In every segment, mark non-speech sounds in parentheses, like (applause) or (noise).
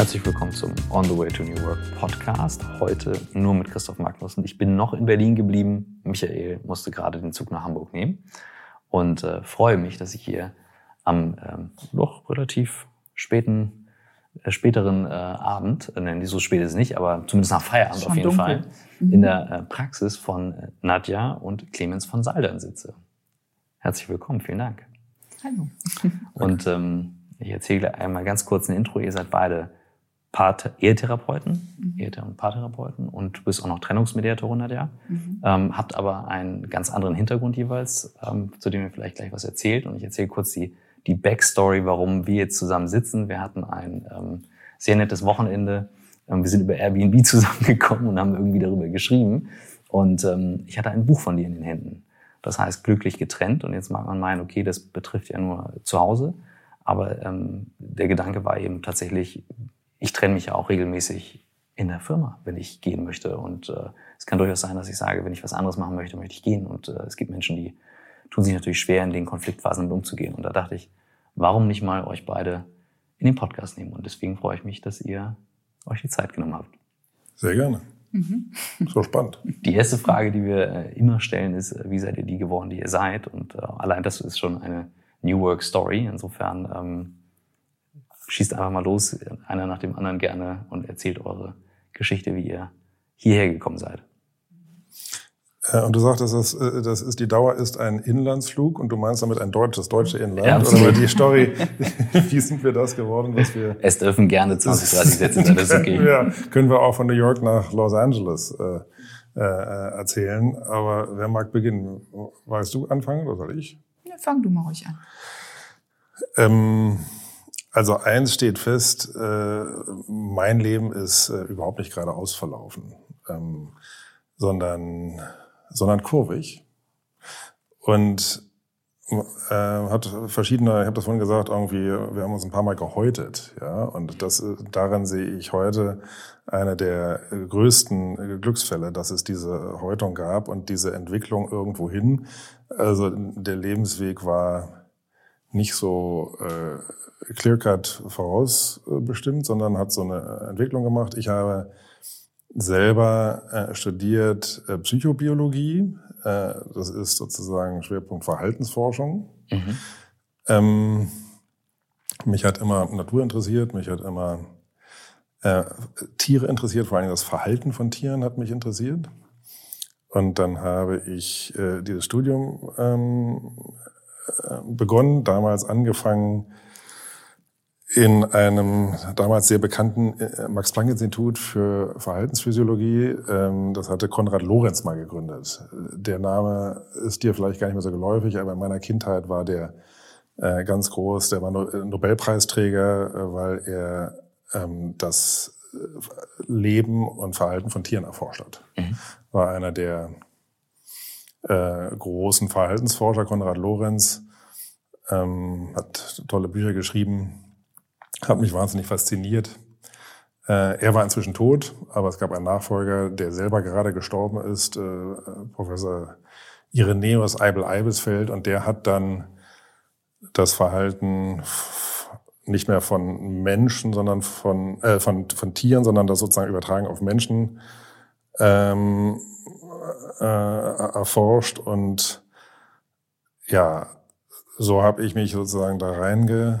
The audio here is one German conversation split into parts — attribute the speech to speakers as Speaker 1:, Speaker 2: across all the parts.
Speaker 1: Herzlich willkommen zum On the Way to New Work Podcast. Heute nur mit Christoph Magnussen. Ich bin noch in Berlin geblieben. Michael musste gerade den Zug nach Hamburg nehmen und äh, freue mich, dass ich hier am ähm, doch relativ späten, äh, späteren äh, Abend, äh, so spät ist es nicht, aber zumindest nach Feierabend auf jeden
Speaker 2: dunkel.
Speaker 1: Fall,
Speaker 2: Mhm.
Speaker 1: in der äh, Praxis von äh, Nadja und Clemens von Saldern sitze. Herzlich willkommen, vielen Dank.
Speaker 2: Hallo.
Speaker 1: Und (laughs) ähm, ich erzähle einmal ganz kurz ein Intro. Ihr seid beide Paar Ehetherapeuten,
Speaker 2: Mhm.
Speaker 1: Ehethera- und Paartherapeuten und du bist auch noch Trennungsmediatorin, Nadja.
Speaker 2: Mhm.
Speaker 1: Ähm, habt aber einen ganz anderen Hintergrund jeweils, ähm, zu dem ihr vielleicht gleich was erzählt. Und ich erzähle kurz die, die Backstory, warum wir jetzt zusammen sitzen. Wir hatten ein ähm, sehr nettes Wochenende. Ähm, wir sind über Airbnb (laughs) zusammengekommen und haben irgendwie darüber geschrieben. Und ähm, ich hatte ein Buch von dir in den Händen. Das heißt glücklich getrennt. Und jetzt mag man meinen, okay, das betrifft ja nur zu Hause. Aber ähm, der Gedanke war eben tatsächlich, ich trenne mich ja auch regelmäßig in der Firma, wenn ich gehen möchte. Und äh, es kann durchaus sein, dass ich sage, wenn ich was anderes machen möchte, möchte ich gehen. Und äh, es gibt Menschen, die tun sich natürlich schwer, in den Konfliktphasen umzugehen. Und da dachte ich, warum nicht mal euch beide in den Podcast nehmen? Und deswegen freue ich mich, dass ihr euch die Zeit genommen habt.
Speaker 3: Sehr gerne.
Speaker 2: Mhm.
Speaker 3: So spannend.
Speaker 1: Die erste Frage, die wir äh, immer stellen, ist, äh, wie seid ihr die geworden, die ihr seid? Und äh, allein das ist schon eine New Work Story. Insofern ähm, schießt einfach mal los, einer nach dem anderen gerne und erzählt eure Geschichte, wie ihr hierher gekommen seid.
Speaker 3: Äh, Und du sagtest, das, äh, das ist, die Dauer ist ein Inlandsflug und du meinst damit ein deutsches, deutsche Inland.
Speaker 1: Ja,
Speaker 3: Oder
Speaker 1: absolut.
Speaker 3: die Story, (laughs) wie sind wir das geworden, was wir...
Speaker 1: Es dürfen gerne 20, 30 Sätze sein, das ist okay. (laughs)
Speaker 3: ja, können wir auch von New York nach Los Angeles äh, äh, erzählen. Aber wer mag beginnen? Weißt du anfangen oder soll ich?
Speaker 2: Ja, fang du mal ruhig an.
Speaker 3: Ähm, also eins steht fest, äh, mein Leben ist äh, überhaupt nicht geradeaus verlaufen, ähm, sondern, sondern kurvig. Und äh, hat verschiedene, ich habe das vorhin gesagt, irgendwie, wir haben uns ein paar Mal gehäutet, ja, und das äh, daran sehe ich heute eine der größten äh, Glücksfälle, dass es diese Häutung gab und diese Entwicklung irgendwo hin. Also der Lebensweg war nicht so äh, clear-cut vorausbestimmt, sondern hat so eine Entwicklung gemacht. Ich habe selber äh, studiert äh, Psychobiologie. Äh, das ist sozusagen Schwerpunkt Verhaltensforschung.
Speaker 1: Mhm.
Speaker 3: Ähm, mich hat immer Natur interessiert, mich hat immer äh, Tiere interessiert, vor allem das Verhalten von Tieren hat mich interessiert. Und dann habe ich äh, dieses Studium ähm, äh, begonnen, damals angefangen in einem damals sehr bekannten äh, Max-Planck-Institut für Verhaltensphysiologie. Ähm, das hatte Konrad Lorenz mal gegründet. Der Name ist dir vielleicht gar nicht mehr so geläufig, aber in meiner Kindheit war der äh, ganz groß. Der war äh, Nobelpreisträger, weil er ähm, das Leben und Verhalten von Tieren erforscht hat.
Speaker 1: Mhm.
Speaker 3: War einer der äh, großen Verhaltensforscher, Konrad Lorenz, ähm, hat tolle Bücher geschrieben, hat mich wahnsinnig fasziniert. Äh, er war inzwischen tot, aber es gab einen Nachfolger, der selber gerade gestorben ist, äh, Professor Ireneus Eibel-Eibesfeld, und der hat dann das Verhalten nicht mehr von Menschen, sondern von, äh, von, von Tieren, sondern das sozusagen übertragen auf Menschen ähm, äh, erforscht. Und ja, so habe ich mich sozusagen da reinge,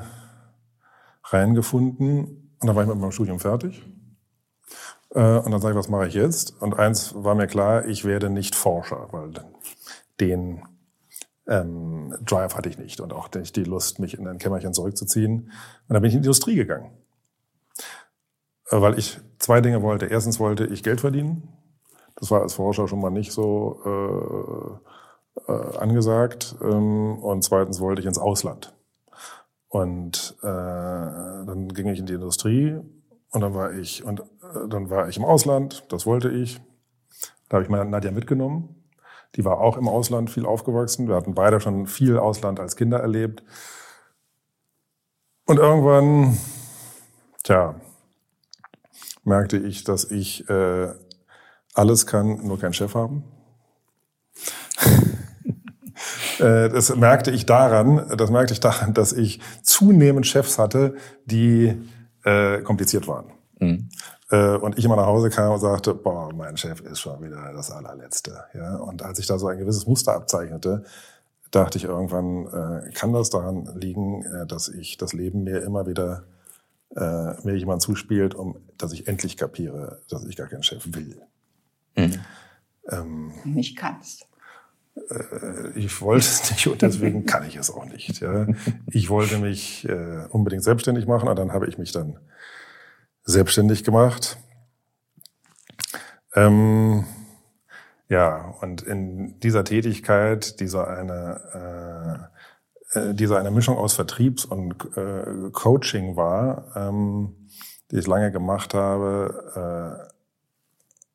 Speaker 3: reingefunden. Und dann war ich mit meinem Studium fertig. Äh, und dann sage ich, was mache ich jetzt? Und eins war mir klar, ich werde nicht Forscher, weil den ähm, Drive hatte ich nicht und auch nicht die Lust, mich in ein Kämmerchen zurückzuziehen. Und dann bin ich in die Industrie gegangen. Äh, Weil ich zwei Dinge wollte. Erstens wollte ich Geld verdienen. Das war als Forscher schon mal nicht so äh, äh, angesagt. Ähm, und zweitens wollte ich ins Ausland. Und äh, dann ging ich in die Industrie und dann war ich und äh, dann war ich im Ausland. Das wollte ich. Da habe ich meine Nadja mitgenommen. Die war auch im Ausland viel aufgewachsen. Wir hatten beide schon viel Ausland als Kinder erlebt. Und irgendwann, tja, merkte ich, dass ich äh, alles kann, nur keinen Chef haben. (laughs) Äh, Das merkte ich daran, das merkte ich daran, dass ich zunehmend Chefs hatte, die äh, kompliziert waren. Mhm. Äh, und ich immer nach Hause kam und sagte, boah, mein Chef ist schon wieder das allerletzte. Ja? Und als ich da so ein gewisses Muster abzeichnete, dachte ich irgendwann, äh, kann das daran liegen, äh, dass ich das Leben mir immer wieder mir jemand zuspielt, um dass ich endlich kapiere, dass ich gar keinen Chef will.
Speaker 2: Mhm. Ähm, nicht kannst.
Speaker 3: Äh, ich wollte es nicht und deswegen kann ich es auch nicht. Ja. Ich wollte mich äh, unbedingt selbstständig machen und dann habe ich mich dann selbstständig gemacht. Ähm, ja, und in dieser Tätigkeit, dieser eine, äh, äh, dieser eine Mischung aus Vertriebs- und äh, Coaching war, ähm, die ich lange gemacht habe, äh,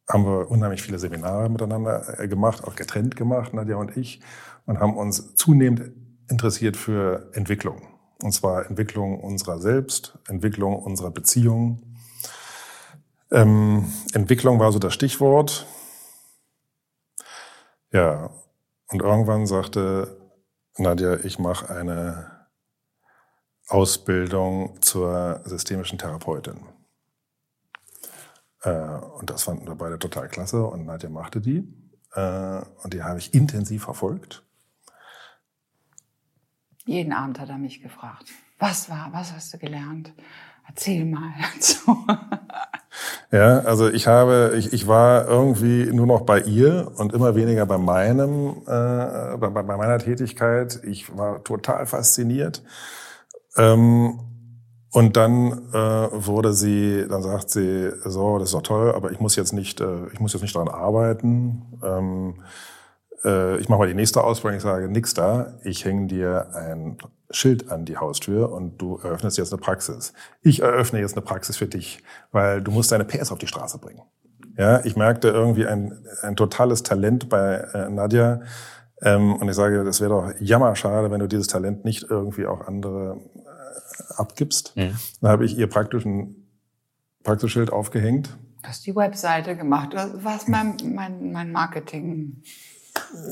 Speaker 3: haben wir unheimlich viele Seminare miteinander äh, gemacht, auch getrennt gemacht, Nadja und ich, und haben uns zunehmend interessiert für Entwicklung. Und zwar Entwicklung unserer selbst, Entwicklung unserer Beziehungen. Ähm, Entwicklung war so das Stichwort. Ja, und irgendwann sagte Nadja, ich mache eine Ausbildung zur systemischen Therapeutin. Äh, und das fanden wir beide total klasse und Nadja machte die. Äh, und die habe ich intensiv verfolgt.
Speaker 2: Jeden Abend hat er mich gefragt, was war, was hast du gelernt? Erzähl mal (laughs) dazu.
Speaker 3: Ja, also ich habe, ich, ich war irgendwie nur noch bei ihr und immer weniger bei meinem, äh, bei, bei meiner Tätigkeit. Ich war total fasziniert. Ähm, und dann äh, wurde sie, dann sagt sie, so, das ist doch toll, aber ich muss jetzt nicht, äh, ich muss jetzt nicht daran arbeiten. Ähm, äh, ich mache mal die nächste Ausbildung. Ich sage, nix da. Ich hänge dir ein Schild an die Haustür und du eröffnest jetzt eine Praxis. Ich eröffne jetzt eine Praxis für dich, weil du musst deine PS auf die Straße bringen. Ja, ich merkte irgendwie ein, ein totales Talent bei äh, Nadja. Ähm, und ich sage, das wäre doch jammerschade, wenn du dieses Talent nicht irgendwie auch andere abgibst. Mhm. Dann habe ich ihr praktisch ein Praxisschild aufgehängt.
Speaker 2: Du hast die Webseite gemacht. Du warst mein, mein, mein Marketing.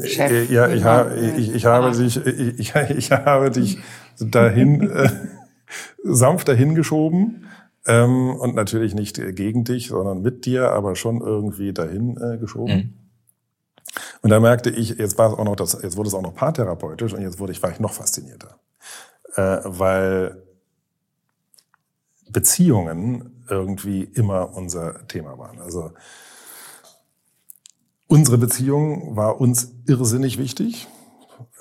Speaker 3: Chef. Äh, ja, ich, habe, ich, ich, habe dich, ich, ich habe dich dahin äh, sanft dahin geschoben ähm, und natürlich nicht gegen dich, sondern mit dir, aber schon irgendwie dahin äh, geschoben. Mhm. Und da merkte ich, jetzt war es auch noch das, jetzt wurde es auch noch paartherapeutisch und jetzt wurde ich war ich noch faszinierter, äh, weil Beziehungen irgendwie immer unser Thema waren. Also Unsere Beziehung war uns irrsinnig wichtig.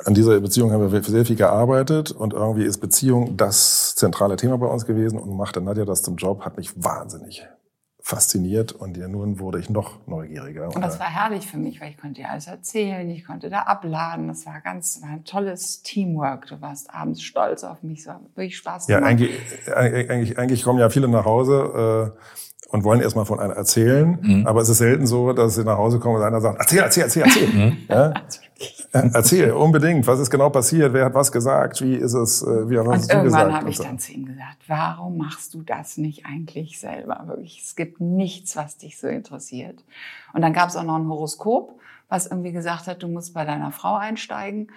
Speaker 3: An dieser Beziehung haben wir sehr viel gearbeitet und irgendwie ist Beziehung das zentrale Thema bei uns gewesen und machte Nadja das zum Job, hat mich wahnsinnig fasziniert und ja, nun wurde ich noch neugieriger.
Speaker 2: Und das war herrlich für mich, weil ich konnte dir alles erzählen, ich konnte da abladen. Das war ganz, war ein tolles Teamwork. Du warst abends stolz auf mich, war wirklich Spaß
Speaker 3: gemacht. Ja, eigentlich, eigentlich, eigentlich kommen ja viele nach Hause. Äh, und wollen erstmal von einer erzählen. Mhm. Aber es ist selten so, dass sie nach Hause kommen und einer sagt, erzähl, erzähl, erzähl, erzähl. Mhm. Ja? Erzähl, unbedingt. Was ist genau passiert? Wer hat was gesagt? Wie ist es? Äh, wie
Speaker 2: hast und du irgendwann habe ich dann zu ihm gesagt, warum machst du das nicht eigentlich selber? Wirklich, es gibt nichts, was dich so interessiert. Und dann gab es auch noch ein Horoskop, was irgendwie gesagt hat, du musst bei deiner Frau einsteigen.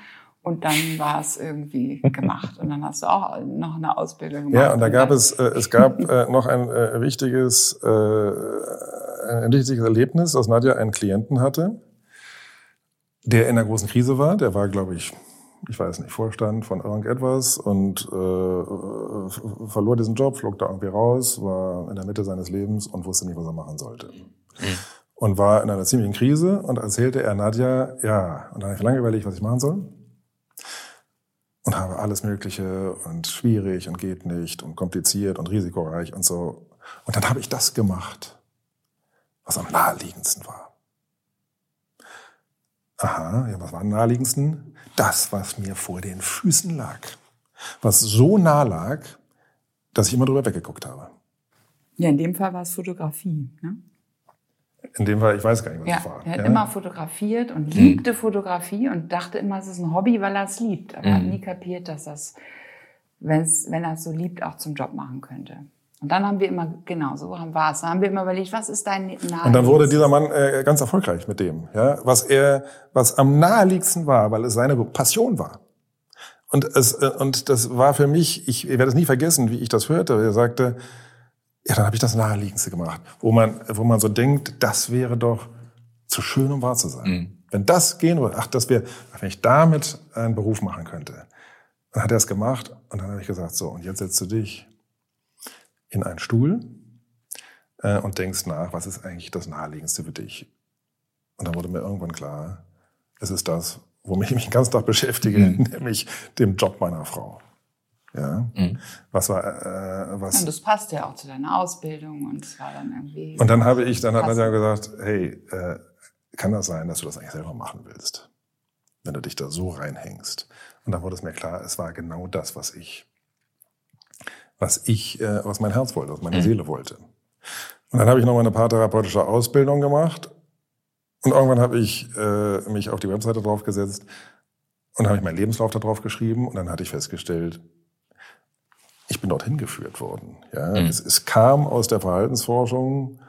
Speaker 2: Und dann war es irgendwie gemacht. Und dann hast du auch noch eine Ausbildung gemacht.
Speaker 3: Ja, und da gab es, äh, es gab äh, noch ein äh, wichtiges, äh, ein wichtiges Erlebnis, dass Nadja einen Klienten hatte, der in einer großen Krise war. Der war, glaube ich, ich weiß nicht, Vorstand von irgendetwas und äh, verlor diesen Job, flog da irgendwie raus, war in der Mitte seines Lebens und wusste nicht, was er machen sollte. Mhm. Und war in einer ziemlichen Krise und erzählte er Nadja, ja, und dann habe ich lange überlegt, was ich machen soll und habe alles Mögliche und schwierig und geht nicht und kompliziert und risikoreich und so. Und dann habe ich das gemacht, was am naheliegendsten war. Aha, ja, was war am naheliegendsten? Das, was mir vor den Füßen lag. Was so nah lag, dass ich immer drüber weggeguckt habe.
Speaker 2: Ja, in dem Fall war es Fotografie. Ne?
Speaker 3: In dem Fall, ich weiß gar nicht, was
Speaker 2: ja,
Speaker 3: es war.
Speaker 2: Er hat ja? immer fotografiert und liebte mhm. Fotografie und dachte immer, es ist ein Hobby, weil er es liebt. Aber mhm. hat nie kapiert, dass das, wenn's, wenn er es so liebt, auch zum Job machen könnte. Und dann haben wir immer, genau, so war es. Dann haben wir immer überlegt, was ist dein
Speaker 3: Naheliegendsten? Und dann wurde dieser Mann äh, ganz erfolgreich mit dem, ja, was er, was am naheliegendsten war, weil es seine Passion war. Und es, äh, und das war für mich, ich werde es nie vergessen, wie ich das hörte. Er sagte, Ja, dann habe ich das Naheliegendste gemacht, wo man, wo man so denkt, das wäre doch zu schön, um wahr zu sein. Mhm. Wenn das gehen würde, ach, das wäre, wenn ich damit einen Beruf machen könnte. Dann hat er es gemacht und dann habe ich gesagt, so, und jetzt setzt du dich in einen Stuhl äh, und denkst nach, was ist eigentlich das Naheliegendste für dich? Und dann wurde mir irgendwann klar, es ist das, womit ich mich den ganzen Tag beschäftige, mhm. (laughs) nämlich dem Job meiner Frau. Ja, mhm. was war, äh, was.
Speaker 2: Und das passt ja auch zu deiner Ausbildung und es war dann irgendwie.
Speaker 3: Und dann habe ich, dann hat er gesagt, hey, äh, kann das sein, dass du das eigentlich selber machen willst, wenn du dich da so reinhängst? Und dann wurde es mir klar, es war genau das, was ich, was ich, äh, was mein Herz wollte, was meine mhm. Seele wollte. Und dann habe ich noch mal eine paartherapeutische Ausbildung gemacht und irgendwann habe ich äh, mich auf die Webseite draufgesetzt und habe ich meinen Lebenslauf da drauf geschrieben und dann hatte ich festgestellt, ich bin dorthin geführt worden. Ja, mhm. es, es, kam aus der Verhaltensforschung,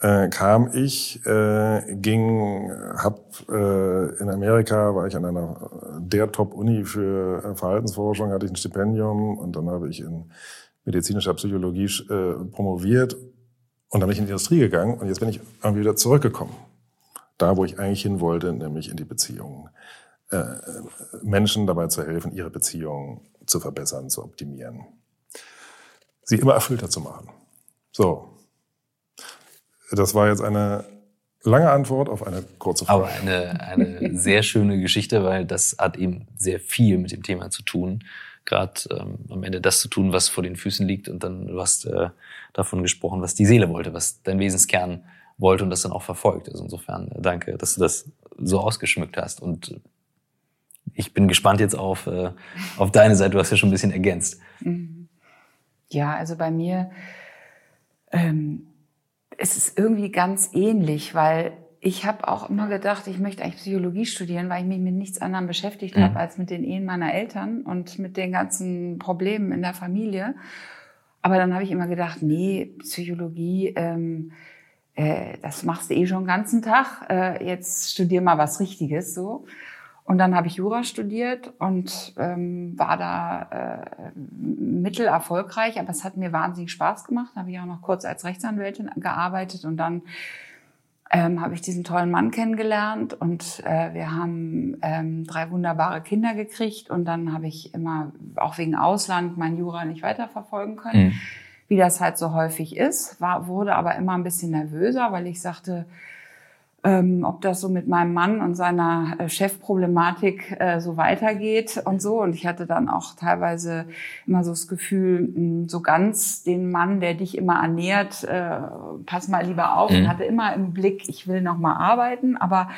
Speaker 3: äh, kam ich, äh, ging, hab äh, in Amerika war ich an einer der Top-Uni für äh, Verhaltensforschung, hatte ich ein Stipendium und dann habe ich in medizinischer Psychologie äh, promoviert und dann bin ich in die Industrie gegangen und jetzt bin ich irgendwie wieder zurückgekommen. Da, wo ich eigentlich hin wollte, nämlich in die Beziehungen. Äh, Menschen dabei zu helfen, ihre Beziehungen zu verbessern, zu optimieren. Sie immer erfüllter zu machen. So, das war jetzt eine lange Antwort auf eine kurze Frage.
Speaker 1: Aber eine, eine (laughs) sehr schöne Geschichte, weil das hat eben sehr viel mit dem Thema zu tun. Gerade ähm, am Ende das zu tun, was vor den Füßen liegt. Und dann du hast äh, davon gesprochen, was die Seele wollte, was dein Wesenskern wollte und das dann auch verfolgt. Also insofern äh, danke, dass du das so ausgeschmückt hast. Und ich bin gespannt jetzt auf, äh, auf deine Seite. Du hast ja schon ein bisschen ergänzt. Mhm.
Speaker 2: Ja, also bei mir ähm, es ist irgendwie ganz ähnlich, weil ich habe auch immer gedacht, ich möchte eigentlich Psychologie studieren, weil ich mich mit nichts anderem beschäftigt mhm. habe als mit den Ehen meiner Eltern und mit den ganzen Problemen in der Familie. Aber dann habe ich immer gedacht, nee, Psychologie, ähm, äh, das machst du eh schon den ganzen Tag. Äh, jetzt studier mal was Richtiges so. Und dann habe ich Jura studiert und ähm, war da äh, mittelerfolgreich, aber es hat mir wahnsinnig Spaß gemacht. Da habe ich auch noch kurz als Rechtsanwältin gearbeitet und dann ähm, habe ich diesen tollen Mann kennengelernt und äh, wir haben ähm, drei wunderbare Kinder gekriegt und dann habe ich immer auch wegen Ausland mein Jura nicht weiterverfolgen können, mhm. wie das halt so häufig ist. War, wurde aber immer ein bisschen nervöser, weil ich sagte, ähm, ob das so mit meinem Mann und seiner äh, Chefproblematik äh, so weitergeht und so. Und ich hatte dann auch teilweise immer so das Gefühl, mh, hm, so ganz den Mann, der dich immer ernährt, äh, pass mal lieber auf. Mhm. Und hatte immer im Blick, ich will noch mal arbeiten, aber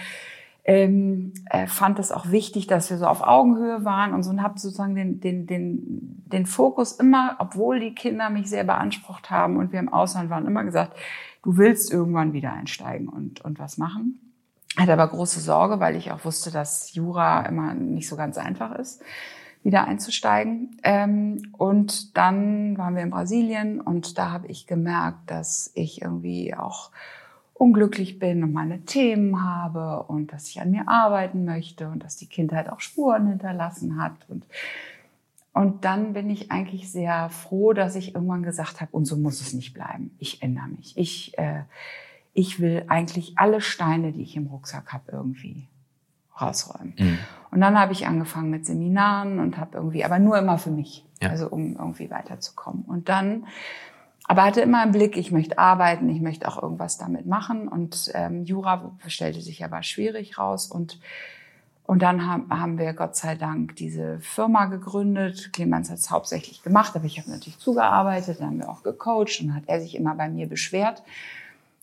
Speaker 2: ähm, äh, fand es auch wichtig, dass wir so auf Augenhöhe waren und so und habe sozusagen den, den, den, den Fokus immer, obwohl die Kinder mich sehr beansprucht haben und wir im Ausland waren, immer gesagt, du willst irgendwann wieder einsteigen und, und was machen. Hatte aber große Sorge, weil ich auch wusste, dass Jura immer nicht so ganz einfach ist, wieder einzusteigen. Ähm, und dann waren wir in Brasilien und da habe ich gemerkt, dass ich irgendwie auch unglücklich bin und meine Themen habe und dass ich an mir arbeiten möchte und dass die Kindheit auch Spuren hinterlassen hat und und dann bin ich eigentlich sehr froh, dass ich irgendwann gesagt habe, und so muss es nicht bleiben. Ich ändere mich. Ich, äh, ich will eigentlich alle Steine, die ich im Rucksack habe, irgendwie rausräumen. Mhm. Und dann habe ich angefangen mit Seminaren und habe irgendwie, aber nur immer für mich, ja. also um irgendwie weiterzukommen. Und dann, aber hatte immer im Blick, ich möchte arbeiten, ich möchte auch irgendwas damit machen. Und ähm, Jura stellte sich aber schwierig raus und und dann haben wir Gott sei Dank diese Firma gegründet. Clemens hat es hauptsächlich gemacht, aber ich habe natürlich zugearbeitet, dann haben wir auch gecoacht und hat er sich immer bei mir beschwert,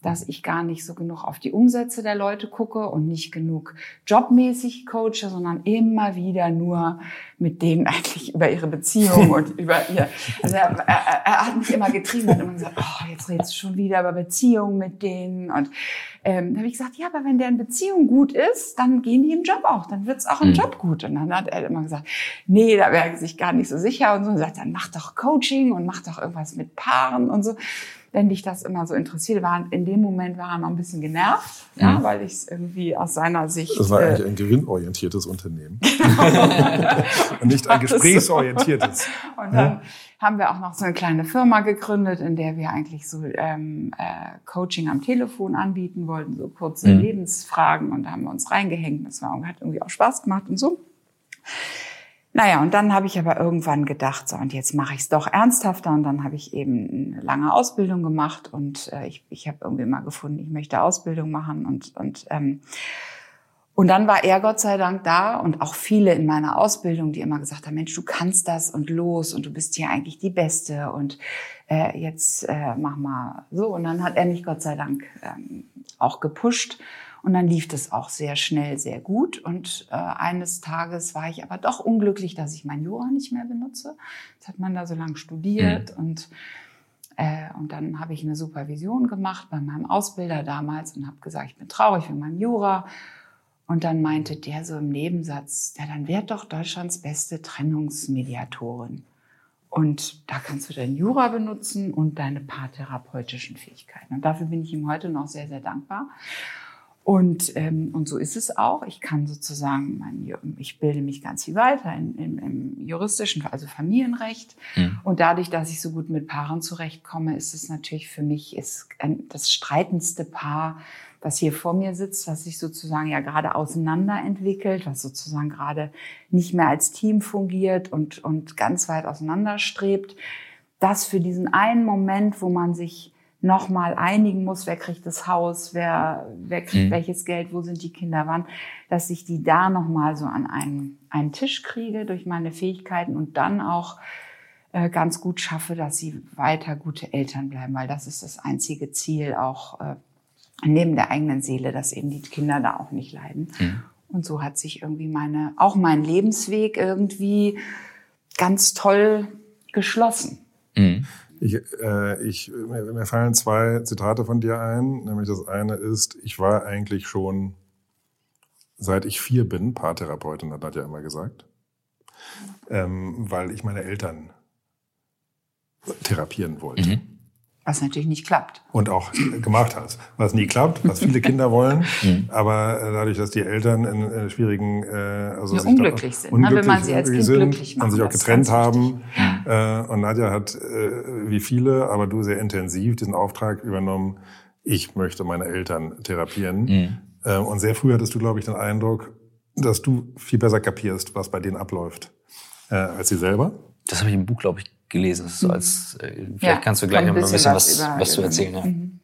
Speaker 2: dass ich gar nicht so genug auf die Umsätze der Leute gucke und nicht genug jobmäßig coache, sondern immer wieder nur mit denen (laughs) eigentlich über ihre Beziehung und (laughs) über ihr. Also er, er, er hat mich immer getrieben und immer gesagt, oh, jetzt redest du schon wieder über Beziehungen mit denen. Und ähm, da habe ich gesagt, ja, aber wenn deren Beziehung gut ist, dann gehen die im Job auch, dann wird's auch im mhm. Job gut. Und dann hat er immer gesagt, nee, da wäre er sich gar nicht so sicher und so. Und sagt, dann mach doch Coaching und mach doch irgendwas mit Paaren und so wenn dich das immer so interessiert, war in dem Moment war er noch ein bisschen genervt, mhm. ja, weil ich es irgendwie aus seiner Sicht.
Speaker 3: Das war eigentlich äh, ein gewinnorientiertes Unternehmen. (laughs) Und nicht ein (laughs) gesprächsorientiertes.
Speaker 2: Und dann haben wir auch noch so eine kleine Firma gegründet, in der wir eigentlich so ähm, äh, Coaching am Telefon anbieten wollten, so kurze mhm. Lebensfragen und da haben wir uns reingehängt. Das war, hat irgendwie auch Spaß gemacht und so. Naja, und dann habe ich aber irgendwann gedacht, so, und jetzt mache ich es doch ernsthafter. Und dann habe ich eben eine lange Ausbildung gemacht und äh, ich, ich habe irgendwie mal gefunden, ich möchte Ausbildung machen und, und ähm, und dann war er Gott sei Dank da und auch viele in meiner Ausbildung, die immer gesagt haben, Mensch, du kannst das und los und du bist hier eigentlich die Beste und äh, jetzt äh, mach mal so. Und dann hat er mich Gott sei Dank ähm, auch gepusht und dann lief das auch sehr schnell, sehr gut. Und äh, eines Tages war ich aber doch unglücklich, dass ich mein Jura nicht mehr benutze. Das hat man da so lange studiert mhm. und äh, und dann habe ich eine Supervision gemacht bei meinem Ausbilder damals und habe gesagt, ich bin traurig wegen meinem Jura und dann meinte der so im Nebensatz, ja, dann werd doch Deutschlands beste Trennungsmediatorin. Und da kannst du dein Jura benutzen und deine paartherapeutischen Fähigkeiten. Und dafür bin ich ihm heute noch sehr, sehr dankbar. Und, ähm, und so ist es auch. Ich kann sozusagen, mein, ich bilde mich ganz viel weiter in, in, im juristischen, also Familienrecht. Mhm. Und dadurch, dass ich so gut mit Paaren zurechtkomme, ist es natürlich für mich ist ein, das streitendste Paar, was hier vor mir sitzt, was sich sozusagen ja gerade auseinanderentwickelt, was sozusagen gerade nicht mehr als Team fungiert und, und ganz weit auseinanderstrebt, das für diesen einen Moment, wo man sich nochmal einigen muss, wer kriegt das Haus, wer, wer kriegt mhm. welches Geld, wo sind die Kinder, wann, dass ich die da nochmal so an einen, einen Tisch kriege durch meine Fähigkeiten und dann auch äh, ganz gut schaffe, dass sie weiter gute Eltern bleiben, weil das ist das einzige Ziel auch äh, neben der eigenen Seele, dass eben die Kinder da auch nicht leiden. Mhm. Und so hat sich irgendwie meine, auch mein Lebensweg irgendwie ganz toll geschlossen.
Speaker 3: Mhm. Ich, äh, ich, mir, mir fallen zwei Zitate von dir ein. Nämlich das eine ist, ich war eigentlich schon, seit ich vier bin, Paartherapeutin, hat Nadja immer gesagt. Ähm, weil ich meine Eltern therapieren wollte. Mhm.
Speaker 2: Was natürlich nicht klappt.
Speaker 3: Und auch gemacht hast. Was nie klappt, was viele Kinder wollen. (laughs) Mhm. aber äh, dadurch, dass die Eltern in, in äh, schwierigen, äh,
Speaker 2: also ja, unglücklich sind, unglücklich wenn man sie als Kind sind, glücklich
Speaker 3: macht. Und sich auch getrennt haben. Äh, und Nadja hat, äh, wie viele, aber du sehr intensiv diesen Auftrag übernommen, ich möchte meine Eltern therapieren. Mhm. Äh, und sehr früh hattest du, glaube ich, den Eindruck, dass du viel besser kapierst, was bei denen abläuft, äh, als sie selber.
Speaker 1: Das habe ich im Buch, glaube ich, gelesen. Das ist so mhm. als, äh, vielleicht ja, kannst du gleich noch ein bisschen was, was, was zu erzählen. Ja. Mhm.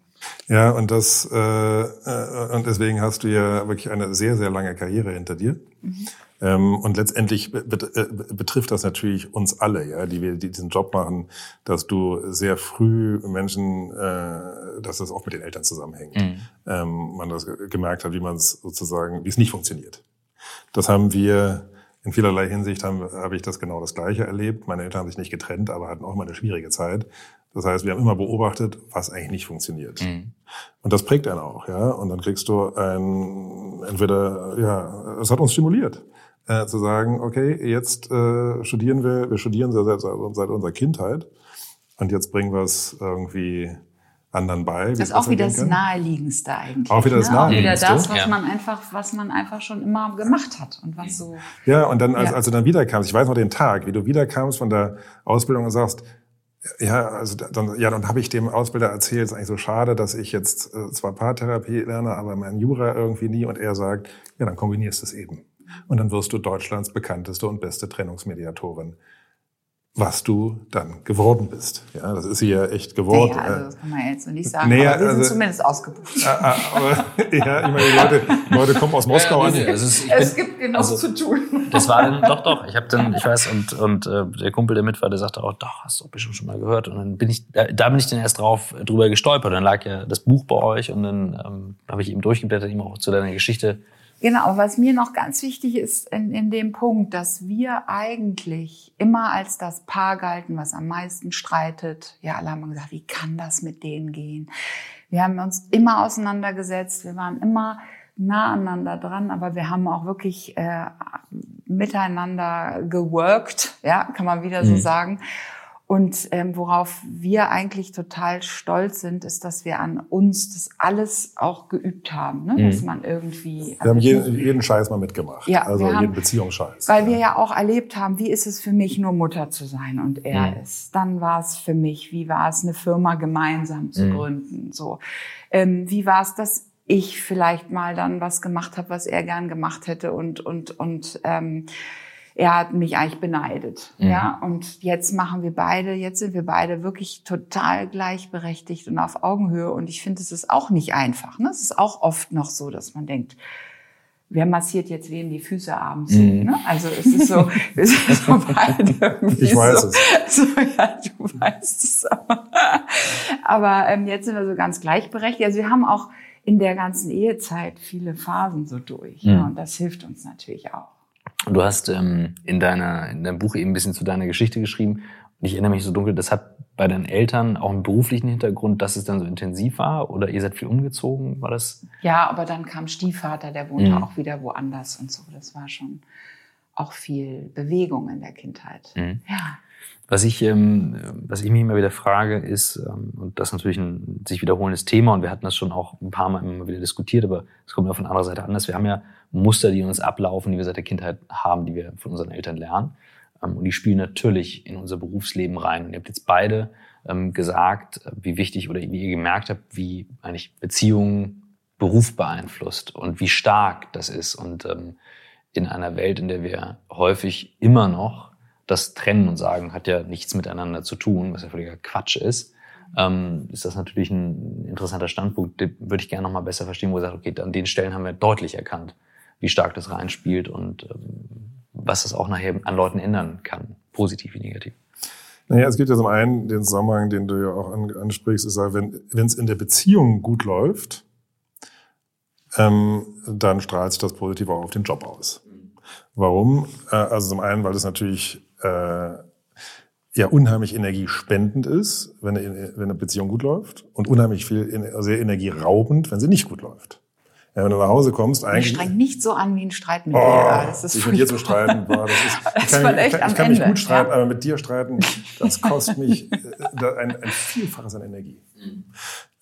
Speaker 3: Ja, und das äh, äh, und deswegen hast du ja wirklich eine sehr sehr lange Karriere hinter dir. Mhm. Ähm, und letztendlich äh, betrifft das natürlich uns alle, ja, die wir die diesen Job machen, dass du sehr früh Menschen, äh, dass das auch mit den Eltern zusammenhängt, mhm. ähm, man das gemerkt hat, wie man es sozusagen, wie es nicht funktioniert. Das haben wir in vielerlei Hinsicht habe hab ich das genau das Gleiche erlebt. Meine Eltern haben sich nicht getrennt, aber hatten auch mal eine schwierige Zeit. Das heißt, wir haben immer beobachtet, was eigentlich nicht funktioniert. Mhm. Und das prägt einen auch, ja. Und dann kriegst du ein, entweder, ja, es hat uns stimuliert, äh, zu sagen, okay, jetzt äh, studieren wir, wir studieren seit, seit unserer Kindheit und jetzt bringen wir es irgendwie anderen bei.
Speaker 2: Das ist auch wieder das Naheliegendste eigentlich.
Speaker 3: Auch wieder das ne? Naheliegendste.
Speaker 2: Auch wieder das, was ja. man einfach, was man einfach schon immer gemacht hat und was so.
Speaker 3: Ja, und dann, als, ja. als du dann wiederkamst, ich weiß noch den Tag, wie du wiederkamst von der Ausbildung und sagst, ja, also dann, ja, dann habe ich dem Ausbilder erzählt, es ist eigentlich so schade, dass ich jetzt äh, zwar Paartherapie lerne, aber mein Jura irgendwie nie. Und er sagt, ja, dann kombinierst du es eben. Und dann wirst du Deutschlands bekannteste und beste Trennungsmediatorin was du dann geworden bist. Ja, das ist sie ja echt geworden.
Speaker 2: Naja, also das kann man jetzt nicht sagen, naja, aber wir also, sind zumindest ausgebucht. (laughs)
Speaker 3: Ah, ah, aber, ja, ich meine, die Leute, Leute kommen aus Moskau
Speaker 2: ja, an. Also es, es bin, gibt genug also, zu tun.
Speaker 1: Das war dann, doch, doch, ich habe dann, ich weiß, und, und äh, der Kumpel, der mit war, der sagte auch, doch, hast du bestimmt schon mal gehört. Und dann bin ich, da, da bin ich dann erst drauf drüber gestolpert. Dann lag ja das Buch bei euch und dann ähm, habe ich ihm durchgeblättert, ihm auch zu deiner Geschichte
Speaker 2: Genau, was mir noch ganz wichtig ist in, in dem Punkt, dass wir eigentlich immer als das Paar galten, was am meisten streitet. Ja, alle haben gesagt, wie kann das mit denen gehen? Wir haben uns immer auseinandergesetzt, wir waren immer nah aneinander dran, aber wir haben auch wirklich äh, miteinander geworkt, ja, kann man wieder so mhm. sagen. Und ähm, worauf wir eigentlich total stolz sind, ist, dass wir an uns das alles auch geübt haben, ne?
Speaker 1: Mhm.
Speaker 2: dass man irgendwie.
Speaker 3: Wir haben jeden, jeden Scheiß mal mitgemacht.
Speaker 2: Ja,
Speaker 3: also
Speaker 2: haben-
Speaker 3: jeden Beziehungsscheiß.
Speaker 2: Weil wir ja auch erlebt haben, wie ist es für mich, nur Mutter zu sein und er
Speaker 1: Mhm.
Speaker 2: ist. Dann war es für mich, wie war es, eine Firma gemeinsam zu
Speaker 1: Mhm.
Speaker 2: gründen. So, ähm, wie war es, dass ich vielleicht mal dann was gemacht habe, was er gern gemacht hätte und und und ähm, er hat mich eigentlich beneidet.
Speaker 1: Mhm.
Speaker 2: Ja, und jetzt machen wir beide, jetzt sind wir beide wirklich total gleichberechtigt und auf Augenhöhe. Und ich finde, es ist auch nicht einfach. Ne? Es ist auch oft noch so, dass man denkt, wer massiert jetzt wem die Füße abends?
Speaker 1: Mhm.
Speaker 2: Ne? Also es ist so, (laughs) wir sind so beide irgendwie
Speaker 3: Ich weiß
Speaker 2: so,
Speaker 3: es.
Speaker 2: So, ja, du weißt es aber. (laughs) Aber ähm, jetzt sind wir so ganz gleichberechtigt. Also wir haben auch in der ganzen Ehezeit viele Phasen so durch.
Speaker 1: Mhm.
Speaker 2: Ja, und das hilft uns natürlich auch.
Speaker 1: Du hast ähm, in, deiner, in deinem Buch eben ein bisschen zu deiner Geschichte geschrieben. Und ich erinnere mich so dunkel, das hat bei deinen Eltern auch einen beruflichen Hintergrund, dass es dann so intensiv war? Oder ihr seid viel umgezogen? War das?
Speaker 2: Ja, aber dann kam Stiefvater, der wohnte
Speaker 1: Mhm.
Speaker 2: auch wieder woanders und so. Das war schon auch viel Bewegung in der Kindheit.
Speaker 1: Mhm.
Speaker 2: Ja.
Speaker 1: Was ich, ähm, was ich mich immer wieder frage, ist, ähm, und das ist natürlich ein sich wiederholendes Thema, und wir hatten das schon auch ein paar Mal immer wieder diskutiert, aber es kommt immer von anderer Seite anders. Wir haben ja Muster, die uns ablaufen, die wir seit der Kindheit haben, die wir von unseren Eltern lernen. Ähm, und die spielen natürlich in unser Berufsleben rein. Und ihr habt jetzt beide ähm, gesagt, äh, wie wichtig oder wie ihr gemerkt habt, wie eigentlich Beziehungen Beruf beeinflusst und wie stark das ist. Und ähm, in einer Welt, in der wir häufig immer noch das trennen und sagen, hat ja nichts miteinander zu tun, was ja völliger Quatsch ist, ähm, ist das natürlich ein interessanter Standpunkt. Den würde ich gerne noch mal besser verstehen, wo ihr sagt, okay, an den Stellen haben wir deutlich erkannt, wie stark das reinspielt und ähm, was das auch nachher an Leuten ändern kann, positiv wie negativ.
Speaker 3: Naja, es gibt ja zum einen den Zusammenhang, den du ja auch an, ansprichst, ist ja, wenn wenn es in der Beziehung gut läuft, ähm, dann strahlt sich das positiv auch auf den Job aus. Warum? Äh, also zum einen, weil es natürlich äh, ja unheimlich energiespendend ist, wenn eine, wenn eine Beziehung gut läuft und unheimlich viel sehr energieraubend, wenn sie nicht gut läuft. Ja, wenn du nach Hause kommst,
Speaker 2: Ich
Speaker 3: eigentlich
Speaker 2: streng nicht so an wie ein Streit mit
Speaker 3: Oh,
Speaker 2: dir. Das ist
Speaker 3: sich mit dir zu streiten, boah, das ist, (laughs)
Speaker 2: Das
Speaker 3: ich kann, ich kann, ich kann mich gut streiten,
Speaker 2: ja.
Speaker 3: aber mit dir streiten, das kostet mich (laughs) äh, ein, ein Vielfaches an Energie.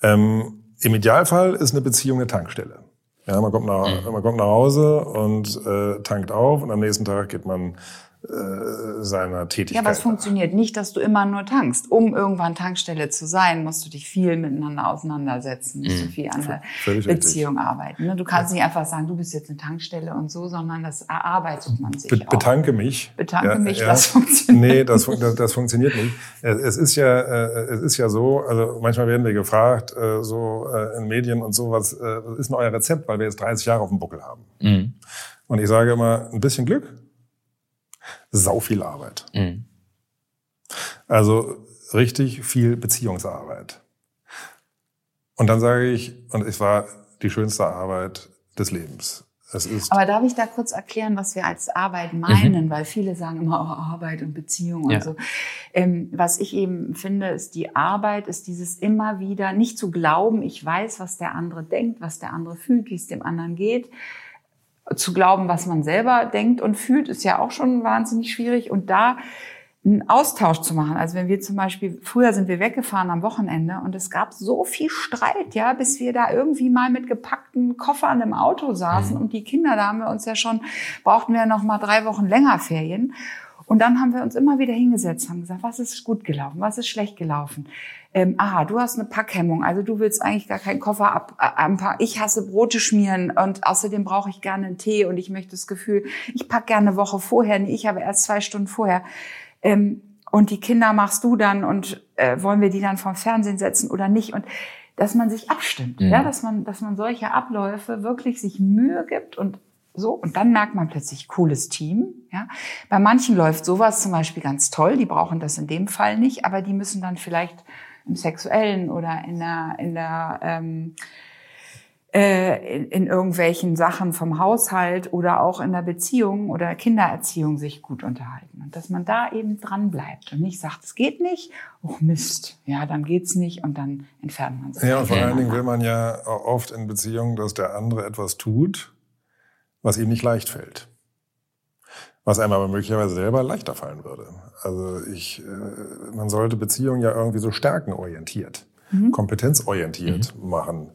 Speaker 3: Ähm, Im Idealfall ist eine Beziehung eine Tankstelle. Ja, man kommt nach, man kommt nach Hause und äh, tankt auf und am nächsten Tag geht man äh, seiner
Speaker 2: Ja,
Speaker 3: Tätigkeit.
Speaker 2: aber es funktioniert nicht, dass du immer nur tankst. Um irgendwann Tankstelle zu sein, musst du dich viel miteinander auseinandersetzen, musst du viel an der
Speaker 3: Völlig richtig.
Speaker 2: Beziehung arbeiten. ne? Du kannst nicht einfach sagen, du bist jetzt eine Tankstelle und so, sondern das erarbeitet man sich
Speaker 3: Be
Speaker 2: auch.
Speaker 3: betanke mich.
Speaker 2: Betanke mich, das funktioniert
Speaker 3: Nee, das, fun- das, das funktioniert nicht. Es ist ja, äh, es ist ja so, also manchmal werden wir gefragt, äh, so in Medien und so, was, äh, was ist denn euer Rezept, weil wir jetzt 30 Jahre auf dem Buckel haben.
Speaker 1: Mhm.
Speaker 3: Und ich sage immer, ein bisschen Glück, sau viel Arbeit.
Speaker 1: Mhm.
Speaker 3: Also richtig viel Beziehungsarbeit. Und dann sage ich, und es war die schönste Arbeit des Lebens. Es ist
Speaker 2: Aber darf ich da kurz erklären, was wir als Arbeit meinen? Weil viele sagen immer oh, Arbeit und Beziehung und
Speaker 1: Ja.
Speaker 2: so. Ähm, was ich eben finde, ist die Arbeit, ist dieses immer wieder nicht zu glauben, ich weiß, was der andere denkt, was der andere fühlt, wie es dem anderen geht. Zu glauben, was man selber denkt und fühlt, ist ja auch schon wahnsinnig schwierig. Und da einen Austausch zu machen. Also wenn wir zum Beispiel, früher sind wir weggefahren am Wochenende und es gab so viel Streit, ja, bis wir da irgendwie mal mit gepackten Koffern im Auto saßen und die Kinder, da haben wir uns ja schon, brauchten wir ja noch mal drei Wochen länger Ferien. Und dann haben wir uns immer wieder hingesetzt, haben gesagt, was ist gut gelaufen, was ist schlecht gelaufen. Ähm, aha, du hast eine Packhemmung, also du willst eigentlich gar keinen Koffer ab, äh, anpacken. Ich hasse Brote schmieren und außerdem brauche ich gerne einen Tee und ich möchte das Gefühl, ich pack gerne eine Woche vorher, nee, ich habe erst zwei Stunden vorher. Ähm, und die Kinder machst du dann und äh, wollen wir die dann vom Fernsehen setzen oder nicht? Und dass man sich abstimmt,
Speaker 1: Mhm.
Speaker 2: ja, dass man, dass man solche Abläufe wirklich sich Mühe gibt und so. Und dann merkt man plötzlich cooles Team, ja. Bei manchen läuft sowas zum Beispiel ganz toll. Die brauchen das in dem Fall nicht, aber die müssen dann vielleicht im Sexuellen oder in der, in der, ähm, äh, in, in irgendwelchen Sachen vom Haushalt oder auch in der Beziehung oder Kindererziehung sich gut unterhalten. Und dass man da eben dran bleibt und nicht sagt, es geht nicht, oh Mist, ja, dann geht's nicht und dann entfernt man sich.
Speaker 3: Ja, und vor allen Dingen will man ja oft in Beziehungen, dass der andere etwas tut, was ihm nicht leicht fällt. Was einem aber möglicherweise selber leichter fallen würde. Also ich, äh, man sollte Beziehungen ja irgendwie so stärkenorientiert, mhm. kompetenzorientiert mhm. machen.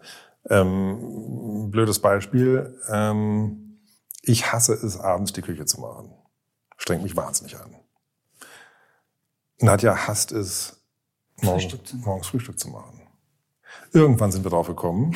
Speaker 3: Ähm, blödes Beispiel, ähm, ich hasse es, abends die Küche zu machen. Strengt mich wahnsinnig an. Nadja hasst es, morgens Frühstück morgens Frühstück zu machen. Irgendwann sind wir drauf gekommen.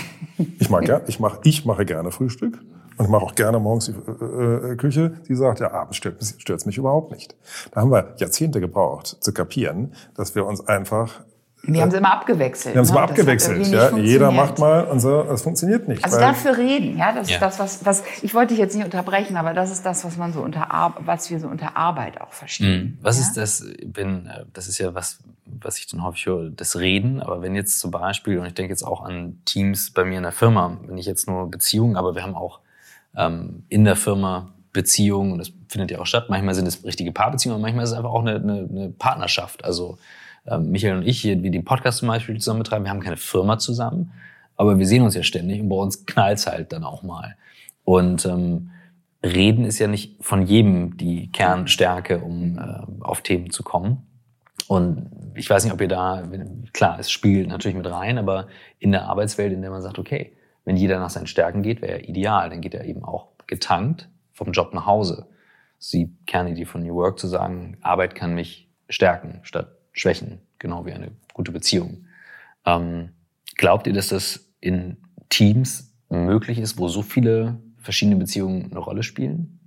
Speaker 3: Ich mag (laughs) ja, ich mache, ich mache gerne Frühstück. Und ich mache auch gerne morgens die äh, äh, Küche. Sie sagt, ja, abends stört es mich überhaupt nicht. Da haben wir Jahrzehnte gebraucht, zu kapieren, dass wir uns einfach
Speaker 2: wir haben sie immer abgewechselt.
Speaker 3: Wir haben sie ne? immer abgewechselt, ja. Jeder macht mal und so, das funktioniert nicht.
Speaker 2: Also dafür reden, ja, das ja. ist das, was, was, ich wollte dich jetzt nicht unterbrechen, aber das ist das, was man so unter, was wir so unter Arbeit auch verstehen.
Speaker 1: Mhm. Was ja? ist das, wenn, äh, das ist ja was, was ich dann häufig höre, das Reden, aber wenn jetzt zum Beispiel, und ich denke jetzt auch an Teams bei mir in der Firma, wenn ich jetzt nur Beziehungen, aber wir haben auch ähm, in der Firma Beziehungen, und das findet ja auch statt, manchmal sind es richtige Paarbeziehungen, und manchmal ist es einfach auch eine, eine, eine Partnerschaft, also ähm, Michael und ich, hier, wie den Podcast zum Beispiel zusammen betreiben, wir haben keine Firma zusammen, aber wir sehen uns ja ständig und bei uns knallt's halt dann auch mal. Und ähm, Reden ist ja nicht von jedem die Kernstärke, um äh, auf Themen zu kommen. Und ich weiß nicht, ob ihr da, klar, es spielt natürlich mit rein, aber in der Arbeitswelt, in der man sagt, okay, wenn jeder nach seinen Stärken geht, wäre ja ideal, dann geht er eben auch getankt vom Job nach Hause. Die Kernidee von New Work zu sagen, Arbeit kann mich stärken, statt Schwächen, genau wie eine gute Beziehung. Ähm, glaubt ihr, dass das in Teams möglich ist, wo so viele verschiedene Beziehungen eine Rolle spielen,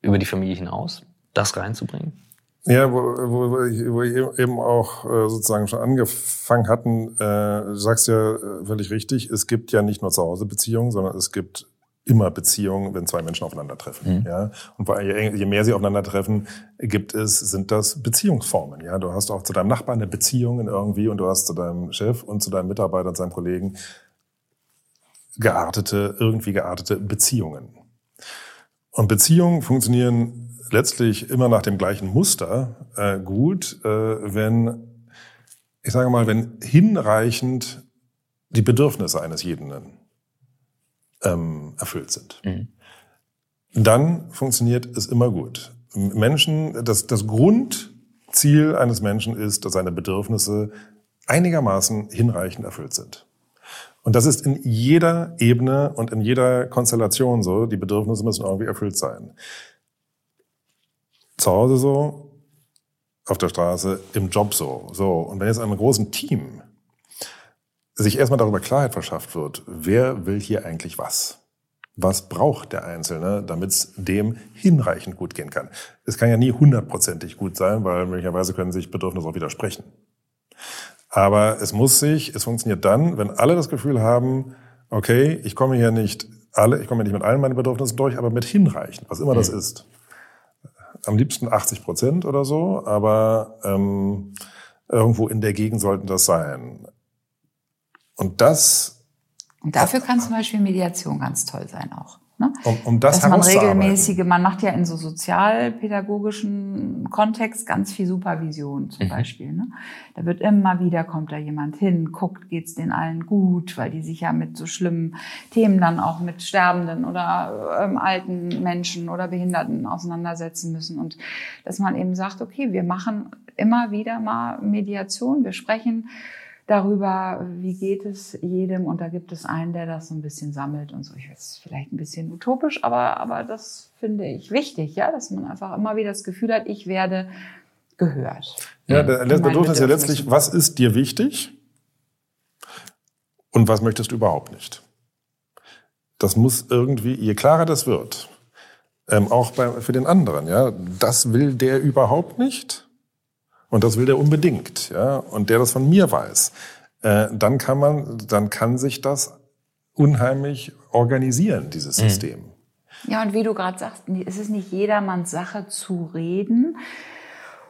Speaker 1: über die Familie hinaus, das reinzubringen?
Speaker 3: Ja, wo, wo, wo wir eben auch äh, sozusagen schon angefangen hatten, äh, du sagst ja äh, völlig richtig, es gibt ja nicht nur zu Hause Beziehungen, sondern es gibt immer Beziehungen, wenn zwei Menschen aufeinandertreffen. Mhm. Ja? Und je, je mehr sie aufeinandertreffen, gibt es, sind das Beziehungsformen. Ja? Du hast auch zu deinem Nachbarn eine Beziehung irgendwie und du hast zu deinem Chef und zu deinem Mitarbeiter und seinem Kollegen geartete, irgendwie geartete Beziehungen. Und Beziehungen funktionieren letztlich immer nach dem gleichen Muster äh, gut, äh, wenn, ich sage mal, wenn hinreichend die Bedürfnisse eines jeden ähm, erfüllt sind. Mhm. Dann funktioniert es immer gut. Menschen, das, das Grundziel eines Menschen ist, dass seine Bedürfnisse einigermaßen hinreichend erfüllt sind. Und das ist in jeder Ebene und in jeder Konstellation so. Die Bedürfnisse müssen irgendwie erfüllt sein. Zu Hause so, auf der Straße, im Job so. So. Und wenn jetzt in einem großen Team sich erstmal darüber Klarheit verschafft wird, wer will hier eigentlich was? Was braucht der Einzelne, damit es dem hinreichend gut gehen kann? Es kann ja nie hundertprozentig gut sein, weil möglicherweise können sich Bedürfnisse auch widersprechen. Aber es muss sich, es funktioniert dann, wenn alle das Gefühl haben, okay, ich komme hier nicht alle, ich komme nicht mit allen meinen Bedürfnissen durch, aber mit hinreichend, was immer mhm. das ist. Am liebsten 80 Prozent oder so, aber ähm, irgendwo in der Gegend sollten das sein. Und das.
Speaker 2: Und dafür kann zum Beispiel Mediation ganz toll sein auch. Ne?
Speaker 3: Um, um das
Speaker 2: Dass man regelmäßige, man macht ja in so sozialpädagogischen Kontext ganz viel Supervision zum mhm. Beispiel. Ne? Da wird immer wieder, kommt da jemand hin, guckt, geht's den allen gut, weil die sich ja mit so schlimmen Themen dann auch mit sterbenden oder ähm, alten Menschen oder Behinderten auseinandersetzen müssen. Und dass man eben sagt, okay, wir machen immer wieder mal Mediation, wir sprechen darüber, wie geht es jedem. Und da gibt es einen, der das so ein bisschen sammelt und so. Ich weiß, vielleicht ein bisschen utopisch, aber, aber das finde ich wichtig, ja, dass man einfach immer wieder das Gefühl hat, ich werde gehört.
Speaker 3: Ja, der letzte Bedürfnis ist ja letztlich, was ist dir wichtig und was möchtest du überhaupt nicht? Das muss irgendwie, je klarer das wird, ähm, auch bei, für den anderen, ja, das will der überhaupt nicht und das will der unbedingt, ja, und der das von mir weiß, äh, dann kann man, dann kann sich das unheimlich organisieren, dieses mhm. System.
Speaker 2: Ja, und wie du gerade sagst, es ist nicht jedermanns Sache zu reden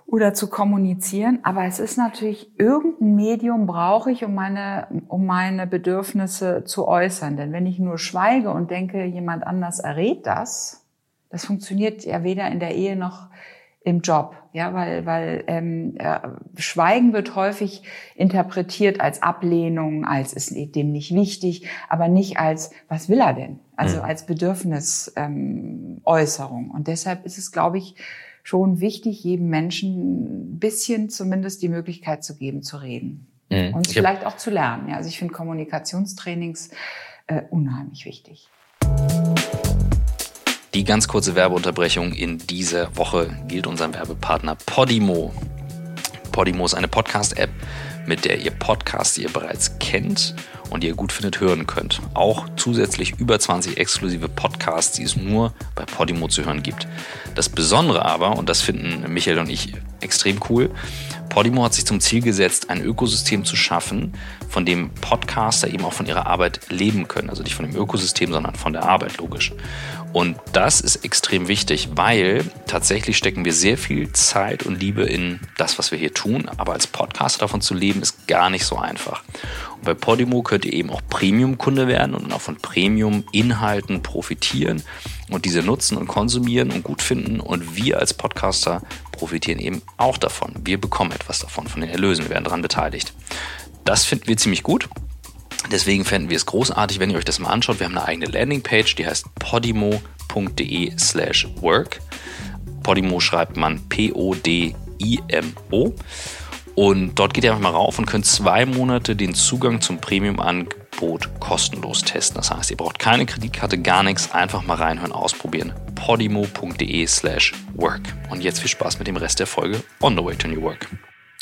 Speaker 2: oder zu kommunizieren, aber es ist natürlich irgendein Medium brauche ich, um meine, um meine Bedürfnisse zu äußern. Denn wenn ich nur schweige und denke, jemand anders errät das, das funktioniert ja weder in der Ehe noch im Job, ja, weil weil ähm, äh, Schweigen wird häufig interpretiert als Ablehnung, als ist dem nicht wichtig, aber nicht als was will er denn, also mhm. als Bedürfnisäußerung. Ähm, Und deshalb ist es, glaube ich, schon wichtig, jedem Menschen ein bisschen zumindest die Möglichkeit zu geben, zu reden mhm. und vielleicht auch zu lernen. Ja, also ich finde Kommunikationstrainings äh, unheimlich wichtig.
Speaker 1: Die ganz kurze Werbeunterbrechung in dieser Woche gilt unserem Werbepartner Podimo. Podimo ist eine Podcast-App, mit der ihr Podcasts, die ihr bereits kennt und die ihr gut findet, hören könnt. Auch zusätzlich über 20 exklusive Podcasts, die es nur bei Podimo zu hören gibt. Das Besondere aber, und das finden Michael und ich extrem cool, Podimo hat sich zum Ziel gesetzt, ein Ökosystem zu schaffen, von dem Podcaster eben auch von ihrer Arbeit leben können. Also nicht von dem Ökosystem, sondern von der Arbeit, logisch. Und das ist extrem wichtig, weil tatsächlich stecken wir sehr viel Zeit und Liebe in das, was wir hier tun. Aber als Podcaster davon zu leben, ist gar nicht so einfach. Und bei Podimo könnt ihr eben auch Premium-Kunde werden und auch von Premium-Inhalten profitieren und diese nutzen und konsumieren und gut finden. Und wir als Podcaster profitieren eben auch davon. Wir bekommen etwas davon, von den Erlösen. Wir werden daran beteiligt. Das finden wir ziemlich gut. Deswegen fänden wir es großartig, wenn ihr euch das mal anschaut. Wir haben eine eigene Landingpage, die heißt podimo.de slash work. Podimo schreibt man P-O-D-I-M-O. Und dort geht ihr einfach mal rauf und könnt zwei Monate den Zugang zum Premium-Angebot kostenlos testen. Das heißt, ihr braucht keine Kreditkarte, gar nichts. Einfach mal reinhören, ausprobieren. podimo.de slash work. Und jetzt viel Spaß mit dem Rest der Folge On the Way to New Work.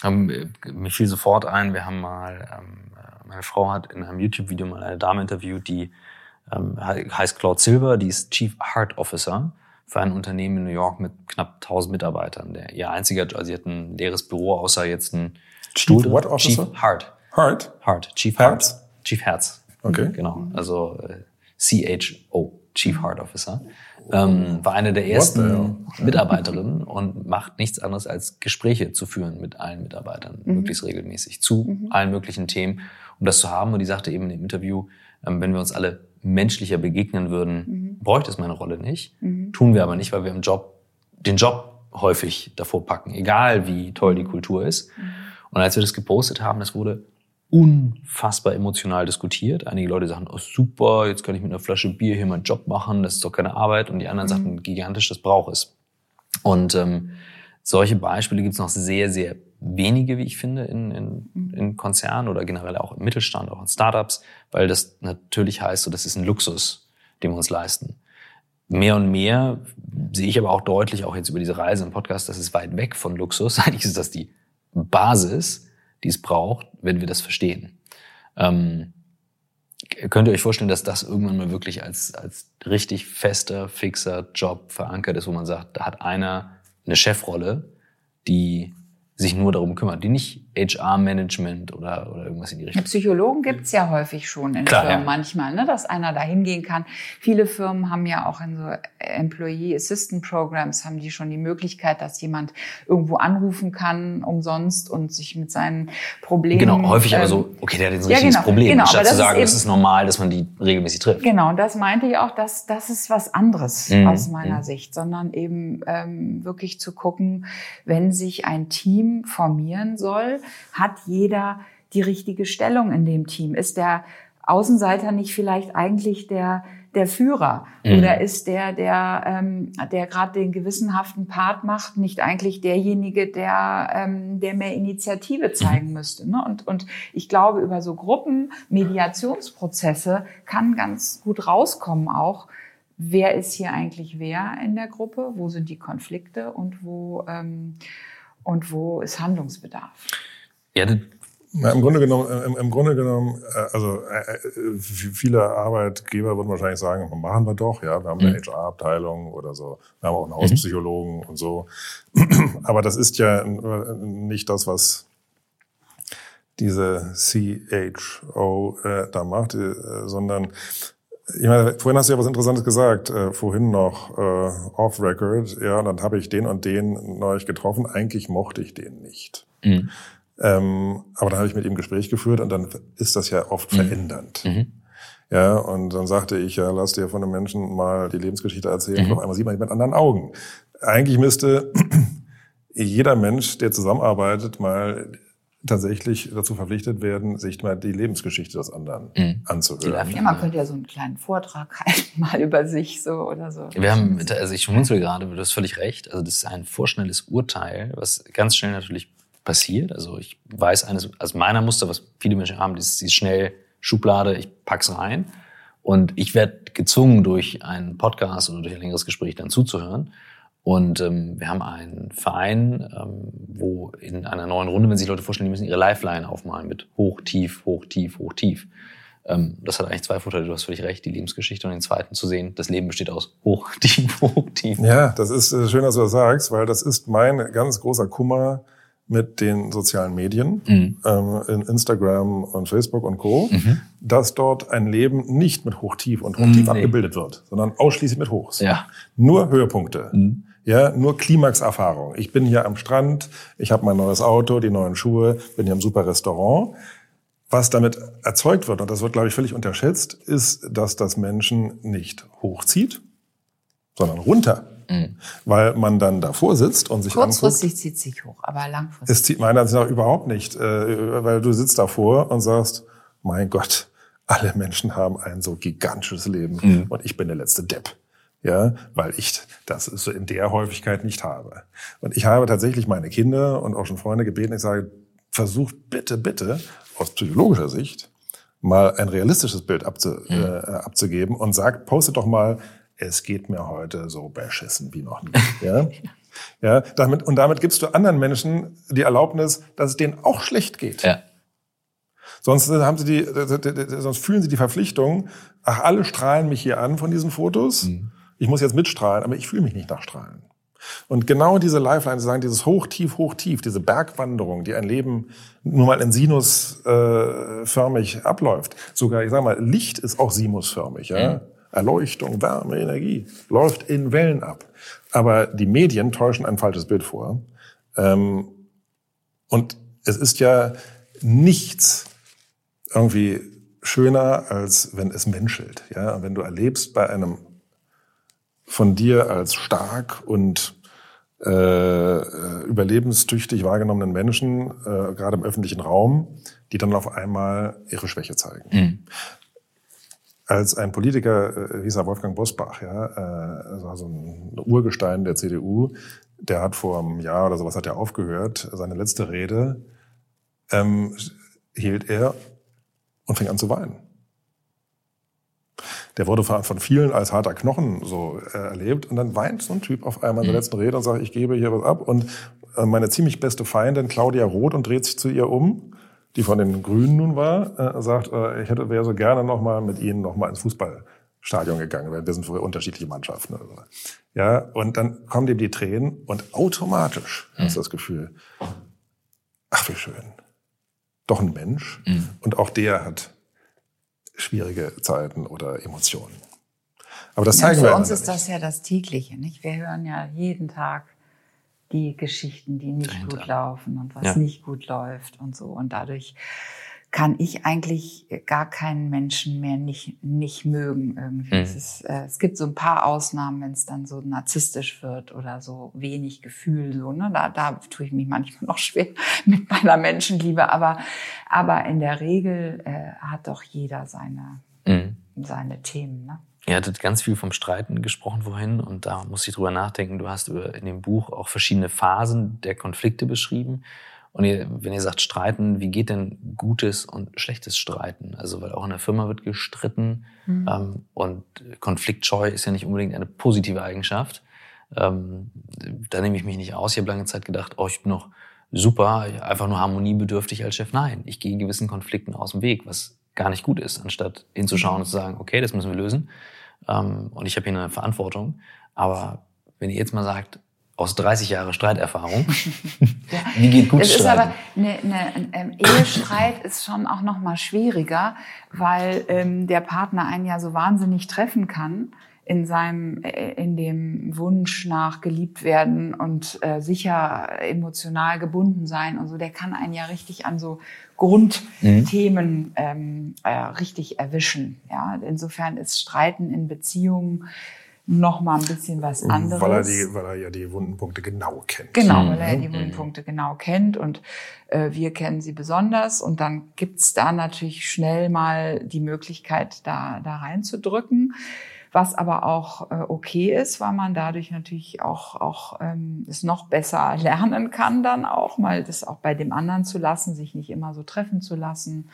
Speaker 1: Ähm, mir fiel sofort ein, wir haben mal ähm, meine Frau hat in einem YouTube-Video mal eine Dame interviewt, die ähm, heißt Claude Silver, die ist Chief Heart Officer für ein Unternehmen in New York mit knapp 1000 Mitarbeitern. Der, ihr einziger, also sie hat ein leeres Büro, außer jetzt ein
Speaker 3: Stuhl. Chief what Officer?
Speaker 1: Chief Heart.
Speaker 3: Heart?
Speaker 1: Heart. Chief
Speaker 3: Herz?
Speaker 1: Heart. Chief Herz.
Speaker 3: Okay.
Speaker 1: Genau. Also äh, CHO, Chief Heart Officer. Ähm, war eine der ersten Mitarbeiterinnen und macht nichts anderes als Gespräche zu führen mit allen Mitarbeitern, mhm. möglichst regelmäßig, zu mhm. allen möglichen Themen um das zu haben. Und die sagte eben im Interview, ähm, wenn wir uns alle menschlicher begegnen würden, mhm. bräuchte es meine Rolle nicht. Mhm. Tun wir aber nicht, weil wir im Job den Job häufig davor packen, egal wie toll die Kultur ist. Mhm. Und als wir das gepostet haben, das wurde unfassbar emotional diskutiert. Einige Leute sagen, oh super, jetzt kann ich mit einer Flasche Bier hier meinen Job machen, das ist doch keine Arbeit. Und die anderen mhm. sagten, gigantisch, das braucht es. Und ähm, solche Beispiele gibt es noch sehr, sehr wenige, wie ich finde, in, in, mhm. in Konzernen oder generell auch im Mittelstand, auch in Startups, weil das natürlich heißt, so, das ist ein Luxus, den wir uns leisten. Mehr und mehr sehe ich aber auch deutlich, auch jetzt über diese Reise im Podcast, das ist weit weg von Luxus. (laughs) Eigentlich ist das die Basis, die es braucht, wenn wir das verstehen. Ähm, könnt ihr euch vorstellen, dass das irgendwann mal wirklich als, als richtig fester, fixer Job verankert ist, wo man sagt, da hat einer eine Chefrolle, die sich nur darum kümmert, die nicht HR-Management oder, oder irgendwas in die Richtung.
Speaker 2: Psychologen gibt's ja häufig schon in Klar, Firmen ja. manchmal, ne, dass einer da hingehen kann. Viele Firmen haben ja auch in so Employee Assistant Programs haben die schon die Möglichkeit, dass jemand irgendwo anrufen kann umsonst und sich mit seinen Problemen.
Speaker 1: Genau, häufig ähm, aber so, okay, der hat jetzt ein ja, richtiges genau, Problem, genau, statt zu sagen, es ist normal, dass man die regelmäßig trifft.
Speaker 2: Genau, und das meinte ich auch, dass das ist was anderes mhm. aus meiner mhm. Sicht, sondern eben ähm, wirklich zu gucken, wenn sich ein Team formieren soll, hat jeder die richtige Stellung in dem Team? Ist der Außenseiter nicht vielleicht eigentlich der der Führer mhm. oder ist der der ähm, der gerade den gewissenhaften Part macht nicht eigentlich derjenige der ähm, der mehr Initiative zeigen mhm. müsste ne? und und ich glaube über so Gruppen Mediationsprozesse kann ganz gut rauskommen auch wer ist hier eigentlich wer in der Gruppe wo sind die Konflikte und wo ähm, und wo ist Handlungsbedarf
Speaker 3: ja, Na, Im Grunde genommen, äh, im, im Grunde genommen, äh, also äh, viele Arbeitgeber würden wahrscheinlich sagen, machen wir doch, ja, wir haben eine mhm. HR-Abteilung oder so, wir haben auch einen mhm. Außenpsychologen mhm. und so. (clears throat) Aber das ist ja nicht das, was diese CHO äh, da macht, äh, sondern ich meine, vorhin hast du ja was Interessantes gesagt, äh, vorhin noch äh, off record, ja, dann habe ich den und den neulich getroffen. Eigentlich mochte ich den nicht. Mhm. Ähm, aber dann habe ich mit ihm ein Gespräch geführt und dann ist das ja oft mhm. verändernd. Mhm. Ja, und dann sagte ich, ja, lass dir von einem Menschen mal die Lebensgeschichte erzählen mhm. und auf einmal sieht man ihn mit anderen Augen. Eigentlich müsste (clears throat) jeder Mensch, der zusammenarbeitet, mal tatsächlich dazu verpflichtet werden, sich mal die Lebensgeschichte des anderen mhm. anzuhören.
Speaker 2: Ja, man könnte ja so einen kleinen Vortrag (laughs) halten, mal über sich so oder so.
Speaker 1: Wir haben, also ich schmunzel gerade, du hast völlig recht. Also das ist ein vorschnelles Urteil, was ganz schnell natürlich passiert. Also ich weiß eines, also meiner Muster, was viele Menschen haben, ist, ist schnell Schublade, ich pack's rein. Und ich werde gezwungen, durch einen Podcast oder durch ein längeres Gespräch dann zuzuhören. Und ähm, wir haben einen Verein, ähm, wo in einer neuen Runde, wenn sich Leute vorstellen, die müssen ihre Lifeline aufmalen mit hoch, tief, hoch, tief, hoch, tief. Ähm, das hat eigentlich zwei Vorteile. Du hast völlig recht, die Lebensgeschichte und den zweiten zu sehen, das Leben besteht aus hoch, (laughs) tief, hoch, tief.
Speaker 3: Ja, das ist äh, schön, dass du das sagst, weil das ist mein ganz großer Kummer mit den sozialen Medien, mhm. ähm, in Instagram und Facebook und Co., mhm. dass dort ein Leben nicht mit Hoch-Tief und Hoch-Tief mhm, nee. abgebildet wird, sondern ausschließlich mit Hochs.
Speaker 1: Ja.
Speaker 3: Nur Höhepunkte. Mhm. Ja, nur Klimaxerfahrung. Ich bin hier am Strand, ich habe mein neues Auto, die neuen Schuhe, bin hier im super Restaurant. Was damit erzeugt wird, und das wird, glaube ich, völlig unterschätzt, ist, dass das Menschen nicht hochzieht, sondern runter. Mhm. Weil man dann davor sitzt und sich
Speaker 2: Kurzfristig
Speaker 3: anguckt,
Speaker 2: zieht sich hoch, aber langfristig.
Speaker 3: Es zieht meiner Ansicht nach überhaupt nicht, äh, weil du sitzt davor und sagst, mein Gott, alle Menschen haben ein so gigantisches Leben mhm. und ich bin der letzte Depp ja, weil ich das so in der Häufigkeit nicht habe. Und ich habe tatsächlich meine Kinder und auch schon Freunde gebeten, ich sage, versucht bitte, bitte aus psychologischer Sicht mal ein realistisches Bild abzu, mhm. äh, abzugeben und sagt, postet doch mal, es geht mir heute so beschissen wie noch nie. (laughs) Ja? ja, damit, und damit gibst du anderen Menschen die Erlaubnis, dass es denen auch schlecht geht.
Speaker 1: Ja.
Speaker 3: Sonst haben sie die, sonst fühlen sie die Verpflichtung, ach, alle strahlen mich hier an von diesen Fotos. Mhm ich muss jetzt mitstrahlen, aber ich fühle mich nicht nach Strahlen. Und genau diese Lifeline, sagen, dieses hoch, tief, hoch, tief, diese Bergwanderung, die ein Leben nur mal in sinusförmig äh, abläuft. Sogar, ich sage mal, Licht ist auch sinusförmig. Ja? Mhm. Erleuchtung, Wärme, Energie läuft in Wellen ab. Aber die Medien täuschen ein falsches Bild vor. Ähm, und es ist ja nichts irgendwie schöner, als wenn es menschelt. Ja? wenn du erlebst bei einem von dir als stark und äh, überlebenstüchtig wahrgenommenen Menschen, äh, gerade im öffentlichen Raum, die dann auf einmal ihre Schwäche zeigen. Mhm. Als ein Politiker, äh, hieß er Wolfgang Bosbach, ja, äh, also ein Urgestein der CDU, der hat vor einem Jahr oder sowas hat er aufgehört, seine letzte Rede ähm, hielt er und fing an zu weinen der wurde von vielen als harter Knochen so äh, erlebt. Und dann weint so ein Typ auf einmal in der mhm. letzten Rede und sagt, ich gebe hier was ab. Und äh, meine ziemlich beste Feindin, Claudia Roth, und dreht sich zu ihr um, die von den Grünen nun war, äh, sagt, äh, ich hätte wäre so gerne noch mal mit Ihnen noch mal ins Fußballstadion gegangen, weil wir sind für unterschiedliche Mannschaften. Oder so. Ja, und dann kommen dem die Tränen und automatisch mhm. hast du das Gefühl, ach wie schön, doch ein Mensch. Mhm. Und auch der hat schwierige Zeiten oder Emotionen. Aber das zeigen ja,
Speaker 2: für
Speaker 3: wir
Speaker 2: uns ist das ja das tägliche, nicht? Wir hören ja jeden Tag die Geschichten, die nicht Dahinter. gut laufen und was ja. nicht gut läuft und so. Und dadurch kann ich eigentlich gar keinen Menschen mehr nicht, nicht mögen irgendwie. Mhm. Es, ist, äh, es gibt so ein paar Ausnahmen, wenn es dann so narzisstisch wird oder so wenig Gefühl, so, ne? da, da tue ich mich manchmal noch schwer (laughs) mit meiner Menschenliebe, aber, aber in der Regel äh, hat doch jeder seine, mhm. seine Themen. Ne?
Speaker 1: Ihr hattet ganz viel vom Streiten gesprochen vorhin und da muss ich drüber nachdenken. Du hast in dem Buch auch verschiedene Phasen der Konflikte beschrieben. Und ihr, wenn ihr sagt streiten, wie geht denn gutes und schlechtes Streiten? Also weil auch in der Firma wird gestritten mhm. ähm, und Konfliktscheu ist ja nicht unbedingt eine positive Eigenschaft. Ähm, da nehme ich mich nicht aus. Ich habe lange Zeit gedacht, oh, ich bin noch super, einfach nur harmoniebedürftig als Chef. Nein, ich gehe gewissen Konflikten aus dem Weg, was gar nicht gut ist, anstatt hinzuschauen und zu sagen, okay, das müssen wir lösen. Ähm, und ich habe hier eine Verantwortung. Aber wenn ihr jetzt mal sagt, aus 30 Jahre Streiterfahrung. (laughs)
Speaker 2: ja. Wie geht gut es Streiten? Ist aber eine, eine, ein ähm, Ehestreit ist schon auch noch mal schwieriger, weil ähm, der Partner einen ja so wahnsinnig treffen kann in seinem äh, in dem Wunsch nach geliebt werden und äh, sicher emotional gebunden sein und so der kann einen ja richtig an so Grundthemen mhm. ähm, äh, richtig erwischen ja insofern ist Streiten in Beziehungen noch mal ein bisschen was anderes.
Speaker 3: Weil er, die, weil er ja die Wundenpunkte genau kennt.
Speaker 2: Genau,
Speaker 1: Mhm.
Speaker 2: weil er die Wundenpunkte genau kennt und äh, wir kennen sie besonders. Und dann gibt's da natürlich schnell mal die Möglichkeit, da, da reinzudrücken. Was aber auch äh, okay ist, weil man dadurch natürlich auch, auch ähm, es noch besser (laughs) lernen kann, dann auch mal das auch bei dem anderen zu lassen, sich nicht immer so treffen zu lassen.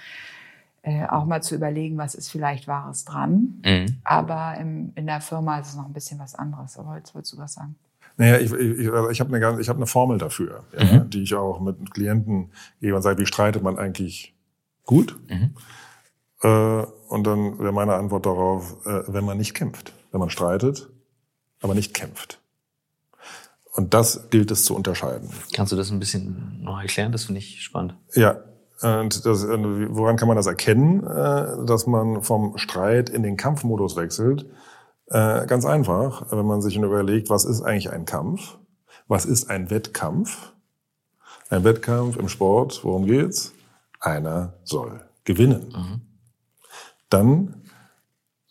Speaker 2: Äh, auch mal zu überlegen, was ist vielleicht Wahres dran.
Speaker 1: Mhm.
Speaker 2: Aber im, in der Firma ist es noch ein bisschen was anderes. Aber jetzt wolltest du was sagen.
Speaker 3: Naja, ich, ich, ich habe eine, ich hab eine Formel dafür, ja, die ich auch mit Klienten gebe und sage, wie streitet man eigentlich gut?
Speaker 1: Mhm.
Speaker 3: Äh, und dann wäre meine Antwort darauf, äh, wenn man nicht kämpft. Wenn man streitet, aber nicht kämpft. Und das gilt es zu unterscheiden.
Speaker 1: Kannst du das ein bisschen noch erklären? Das finde ich spannend.
Speaker 3: Ja, und das, woran kann man das erkennen, äh, dass man vom Streit in den Kampfmodus wechselt? Ganz einfach, wenn man sich überlegt, was ist eigentlich ein Kampf? Was ist ein Wettkampf? Ein Wettkampf im Sport, worum geht's? Einer soll gewinnen. Dann,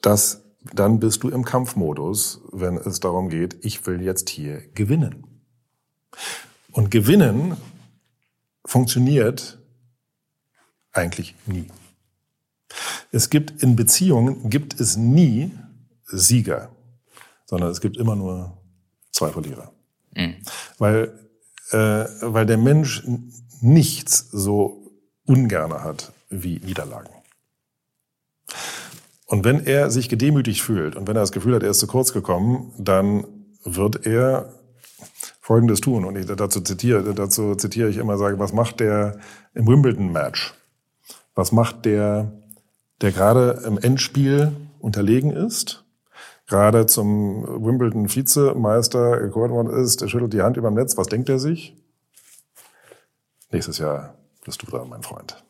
Speaker 3: das, dann bist du im Kampfmodus, wenn es darum geht, ich will jetzt hier gewinnen. Und gewinnen funktioniert eigentlich nie. Es gibt in Beziehungen gibt es nie Sieger, sondern es gibt immer nur zwei Verlierer.
Speaker 1: Mhm.
Speaker 3: Weil, äh, weil der Mensch nichts so ungerne hat wie Niederlagen. Und wenn er sich gedemütigt fühlt und wenn er das Gefühl hat, er ist zu kurz gekommen, dann wird er Folgendes tun. Und ich dazu zitiere, dazu zitiere ich immer, sage, was macht der im Wimbledon-Match? Was macht der, der gerade im Endspiel unterlegen ist, gerade zum Wimbledon-Vizemeister gekocht worden ist, der schüttelt die Hand über dem Netz. Was denkt er sich? Nächstes Jahr bist du dran, mein Freund.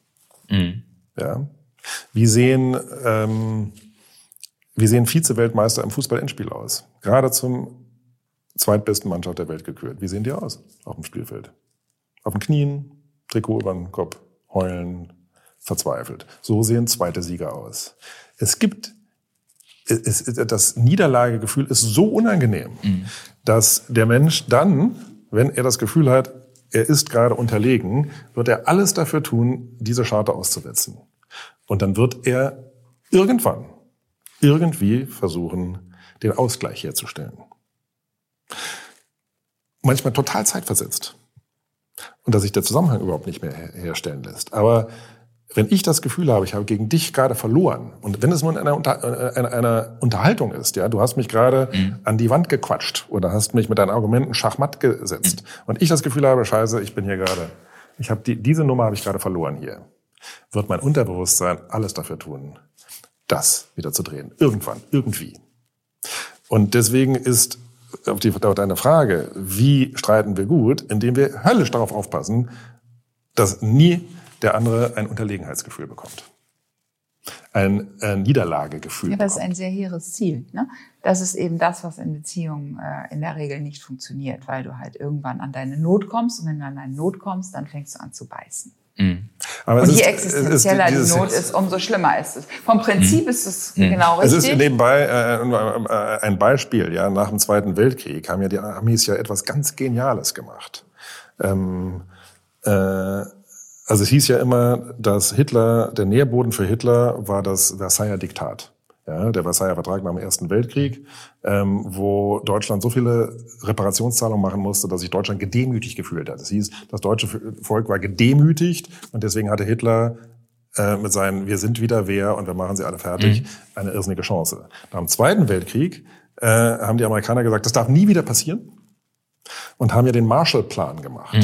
Speaker 1: Mhm.
Speaker 3: Ja. Wie sehen, ähm, wie sehen Vize-Weltmeister im Fußball-Endspiel aus? Gerade zum zweitbesten Mannschaft der Welt gekürt. Wie sehen die aus auf dem Spielfeld? Auf den Knien, Trikot über den Kopf, heulen, verzweifelt. So sehen zweite Sieger aus. Es gibt es, das Niederlagegefühl ist so unangenehm, dass der Mensch dann, wenn er das Gefühl hat, er ist gerade unterlegen, wird er alles dafür tun, diese Scharte auszuwetzen. Und dann wird er irgendwann irgendwie versuchen, den Ausgleich herzustellen. Manchmal total zeitversetzt. Und dass sich der Zusammenhang überhaupt nicht mehr her herstellen lässt. Aber wenn ich das Gefühl habe, ich habe gegen dich gerade verloren, und wenn es nur in einer, Unter äh, einer, einer Unterhaltung ist, ja, du hast mich gerade an die Wand gequatscht oder hast mich mit deinen Argumenten schachmatt gesetzt, und ich das Gefühl habe, scheiße, ich bin hier gerade, ich habe die, diese Nummer habe ich gerade verloren hier, wird mein Unterbewusstsein alles dafür tun, das wieder zu drehen. Irgendwann, irgendwie. Und deswegen ist auf, die, auf deine Frage, wie streiten wir gut, indem wir höllisch darauf aufpassen, dass nie der andere ein Unterlegenheitsgefühl bekommt. Ein, ein Niederlagegefühl
Speaker 2: Ja, das ist ein sehr hehres Ziel. Ne? Das ist eben das, was in Beziehungen äh, in der Regel nicht funktioniert, weil du halt irgendwann an deine Not kommst und wenn du an deine Not kommst, dann fängst du an zu beißen.
Speaker 1: Mhm.
Speaker 3: Aber
Speaker 2: Und
Speaker 3: es
Speaker 2: je
Speaker 3: ist-
Speaker 2: existenzieller
Speaker 3: es ist
Speaker 2: die Not ist, umso schlimmer ist es. Vom Prinzip ist es genau
Speaker 3: Es
Speaker 2: richtig.
Speaker 3: ist nebenbei äh, äh, ein Beispiel. Ja, nach dem Zweiten Weltkrieg haben ja die Amis ja etwas ganz Geniales gemacht. Ähm, äh, also es hieß ja immer, dass Hitler, der Nährboden für Hitler war das Versailler Diktat. Ja, der Versailler Vertrag nach dem Ersten Weltkrieg, ähm, wo Deutschland so viele Reparationszahlungen machen musste, dass sich Deutschland gedemütigt gefühlt hat. Das hieß, das deutsche Volk war gedemütigt und deswegen hatte Hitler äh, mit seinen Wir sind wieder wer und wir machen sie alle fertig eine irrsinnige Chance. Nach dem Zweiten Weltkrieg äh, haben die Amerikaner gesagt, das darf nie wieder passieren und haben ja den Marshallplan gemacht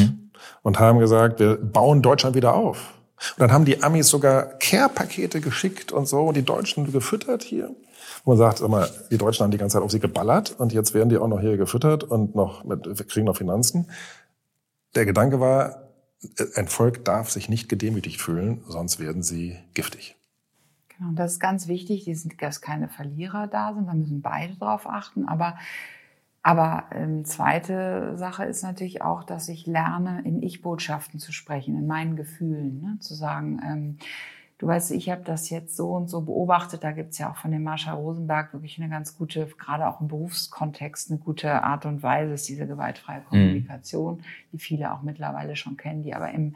Speaker 3: und haben gesagt, wir bauen Deutschland wieder auf. Und dann haben die Amis sogar Care-Pakete geschickt und so und die Deutschen gefüttert hier. Und man sagt, sag mal, die Deutschen haben die ganze Zeit auf sie geballert und jetzt werden die auch noch hier gefüttert und noch mit, kriegen noch Finanzen. Der Gedanke war, ein Volk darf sich nicht gedemütigt fühlen, sonst werden sie giftig.
Speaker 2: Genau, und das ist ganz wichtig, dass keine Verlierer da sind, da müssen beide drauf achten. Aber, aber ähm, zweite Sache ist natürlich auch, dass ich lerne, in Ich-Botschaften zu sprechen, in meinen Gefühlen, ne? zu sagen, ähm, du weißt, ich habe das jetzt so und so beobachtet. Da gibt's ja auch von dem Marsha Rosenberg wirklich eine ganz gute, gerade auch im Berufskontext, eine gute Art und Weise, ist diese gewaltfreie mhm. Kommunikation, mhm. die viele auch mittlerweile schon kennen, die aber im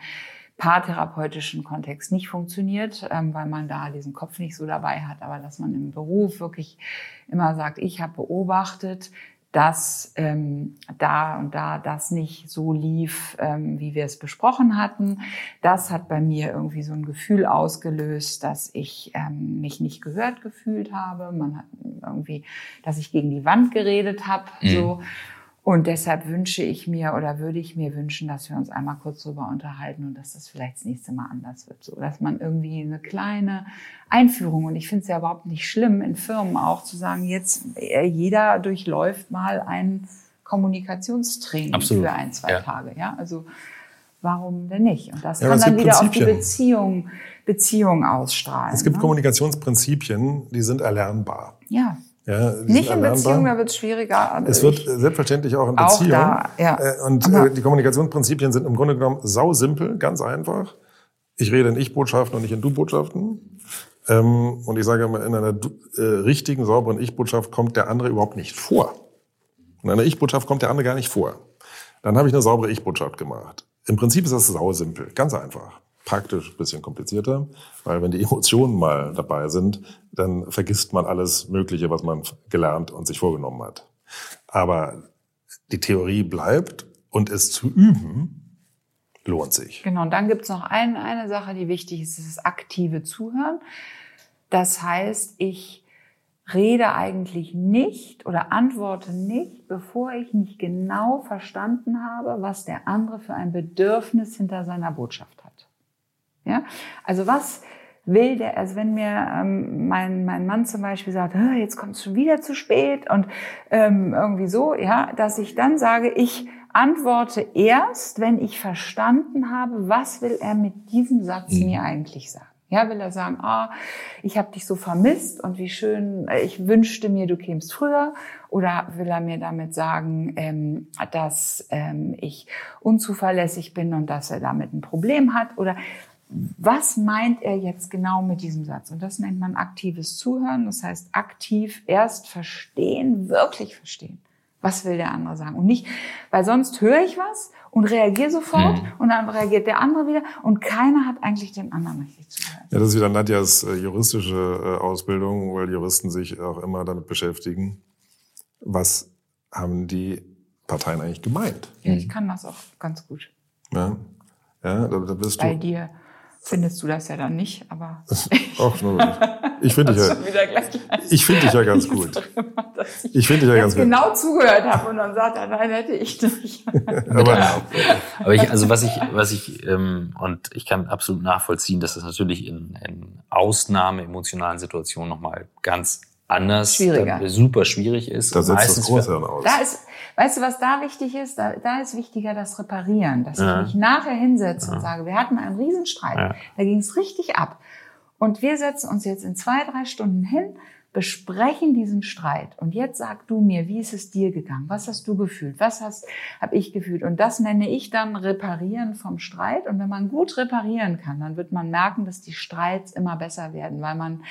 Speaker 2: paartherapeutischen Kontext nicht funktioniert, ähm, weil man da diesen Kopf nicht so dabei hat, aber dass man im Beruf wirklich immer sagt, ich habe beobachtet, dass ähm, da und da das nicht so lief, ähm, wie wir es besprochen hatten. Das hat bei mir irgendwie so ein Gefühl ausgelöst, dass ich ähm, mich nicht gehört gefühlt habe. Man hat irgendwie, dass ich gegen die Wand geredet habe. Mhm. So. Und deshalb wünsche ich mir oder würde ich mir wünschen, dass wir uns einmal kurz darüber unterhalten und dass das vielleicht das nächste Mal anders wird. So, dass man irgendwie eine kleine Einführung, und ich finde es ja überhaupt nicht schlimm, in Firmen auch zu sagen, jetzt äh, jeder durchläuft mal ein Kommunikationstraining Absolut. für ein, zwei ja. Tage. Ja, also warum denn nicht? Und das ja, kann dann wieder auf die Beziehung, Beziehung ausstrahlen.
Speaker 3: Es gibt ne? Kommunikationsprinzipien, die sind erlernbar.
Speaker 2: Ja. Ja, Nicht in Beziehung, da wird es schwieriger.
Speaker 3: Es wird selbstverständlich auch in Beziehung. Auch da, ja. Äh, und äh, die Kommunikationsprinzipien sind im Grunde genommen sau simpel, ganz einfach. Ich rede in Ich-Botschaften und nicht in Du-Botschaften. Ähm, und ich sage immer, in einer äh, richtigen, sauberen Ich-Botschaft kommt der andere überhaupt nicht vor. In einer Ich-Botschaft kommt der andere gar nicht vor. Dann habe ich eine saubere Ich-Botschaft gemacht. Im Prinzip ist das sau simpel, ganz einfach praktisch bisschen komplizierter, weil wenn die Emotionen mal dabei sind, dann vergisst man alles Mögliche, was man gelernt und sich vorgenommen hat. Aber die Theorie bleibt und es zu üben lohnt sich.
Speaker 2: Genau, und dann gibt's noch ein, eine Sache, die wichtig ist das aktive Zuhören. Das heißt, ich rede eigentlich nicht oder antworte nicht, bevor ich nicht genau verstanden habe, was der andere für ein Bedürfnis hinter seiner Botschaft hat. Ja? Also was will der, also wenn mir ähm, mein, mein Mann zum Beispiel sagt, jetzt kommst du schon wieder zu spät und ähm, irgendwie so, ja, dass ich dann sage, ich antworte erst, wenn ich verstanden habe, was will er mit diesem Satz mhm. mir eigentlich sagen. Ja, will er sagen, ah, ich habe dich so vermisst und wie schön, äh, ich wünschte mir, du kämst früher. Oder will er mir damit sagen, ähm, dass ähm, ich unzuverlässig bin und dass er damit ein Problem hat? Oder was meint er jetzt genau mit diesem Satz? Und das nennt man aktives Zuhören. Das heißt, aktiv erst verstehen, wirklich verstehen. Was will der andere sagen? Und nicht, weil sonst höre ich was und reagiere sofort hm. und dann reagiert der andere wieder und keiner hat eigentlich den anderen richtig zugehört.
Speaker 3: Ja, das ist wieder Nadjas äh, juristische äh, Ausbildung, weil Juristen sich auch immer damit beschäftigen, was haben die Parteien eigentlich gemeint?
Speaker 2: Ja, ich kann das auch ganz gut.
Speaker 3: Ja, ja da, da bist
Speaker 2: Bei du. Bei dir findest du das ja dann nicht, aber.
Speaker 3: Ach, ich finde (laughs) dich ja. Ich finde dich ja ganz (laughs) gut. Ich finde dich ja ganz
Speaker 2: gut. genau zugehört habe und dann sagt er, nein, hätte ich nicht. (laughs)
Speaker 1: aber, aber ich, also was ich, was ich, ähm, und ich kann absolut nachvollziehen, dass das natürlich in, in Ausnahme emotionalen Situationen nochmal ganz anders, Schwieriger. super schwierig ist.
Speaker 3: Da setzt das Großhirn aus.
Speaker 2: Da ist, weißt du, was da wichtig ist? Da, da ist wichtiger das Reparieren, dass ja. ich mich nachher hinsetze ja. und sage, wir hatten einen Riesenstreit, ja. da ging es richtig ab. Und wir setzen uns jetzt in zwei, drei Stunden hin besprechen diesen Streit. Und jetzt sag du mir, wie ist es dir gegangen? Was hast du gefühlt? Was hast habe ich gefühlt? Und das nenne ich dann Reparieren vom Streit. Und wenn man gut reparieren kann, dann wird man merken, dass die Streits immer besser werden, weil man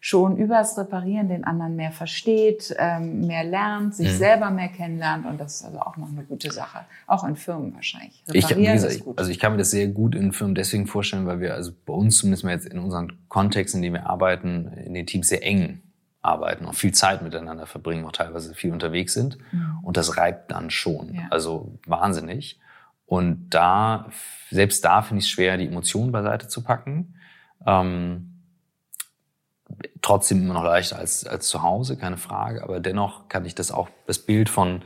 Speaker 2: schon übers Reparieren den anderen mehr versteht, ähm, mehr lernt, sich mhm. selber mehr kennenlernt. Und das ist also auch noch eine gute Sache. Auch in Firmen wahrscheinlich.
Speaker 1: Reparieren ich, gesagt, ist gut. Also ich kann mir das sehr gut in Firmen deswegen vorstellen, weil wir also bei uns zumindest mal jetzt in unseren Kontexten, in denen wir arbeiten, in den Teams sehr eng arbeiten, auch viel Zeit miteinander verbringen, auch teilweise viel unterwegs sind. Mhm. Und das reibt dann schon. Ja. Also wahnsinnig. Und da, selbst da finde ich es schwer, die Emotionen beiseite zu packen. Ähm, trotzdem immer noch leichter als, als zu Hause, keine Frage. Aber dennoch kann ich das auch, das Bild von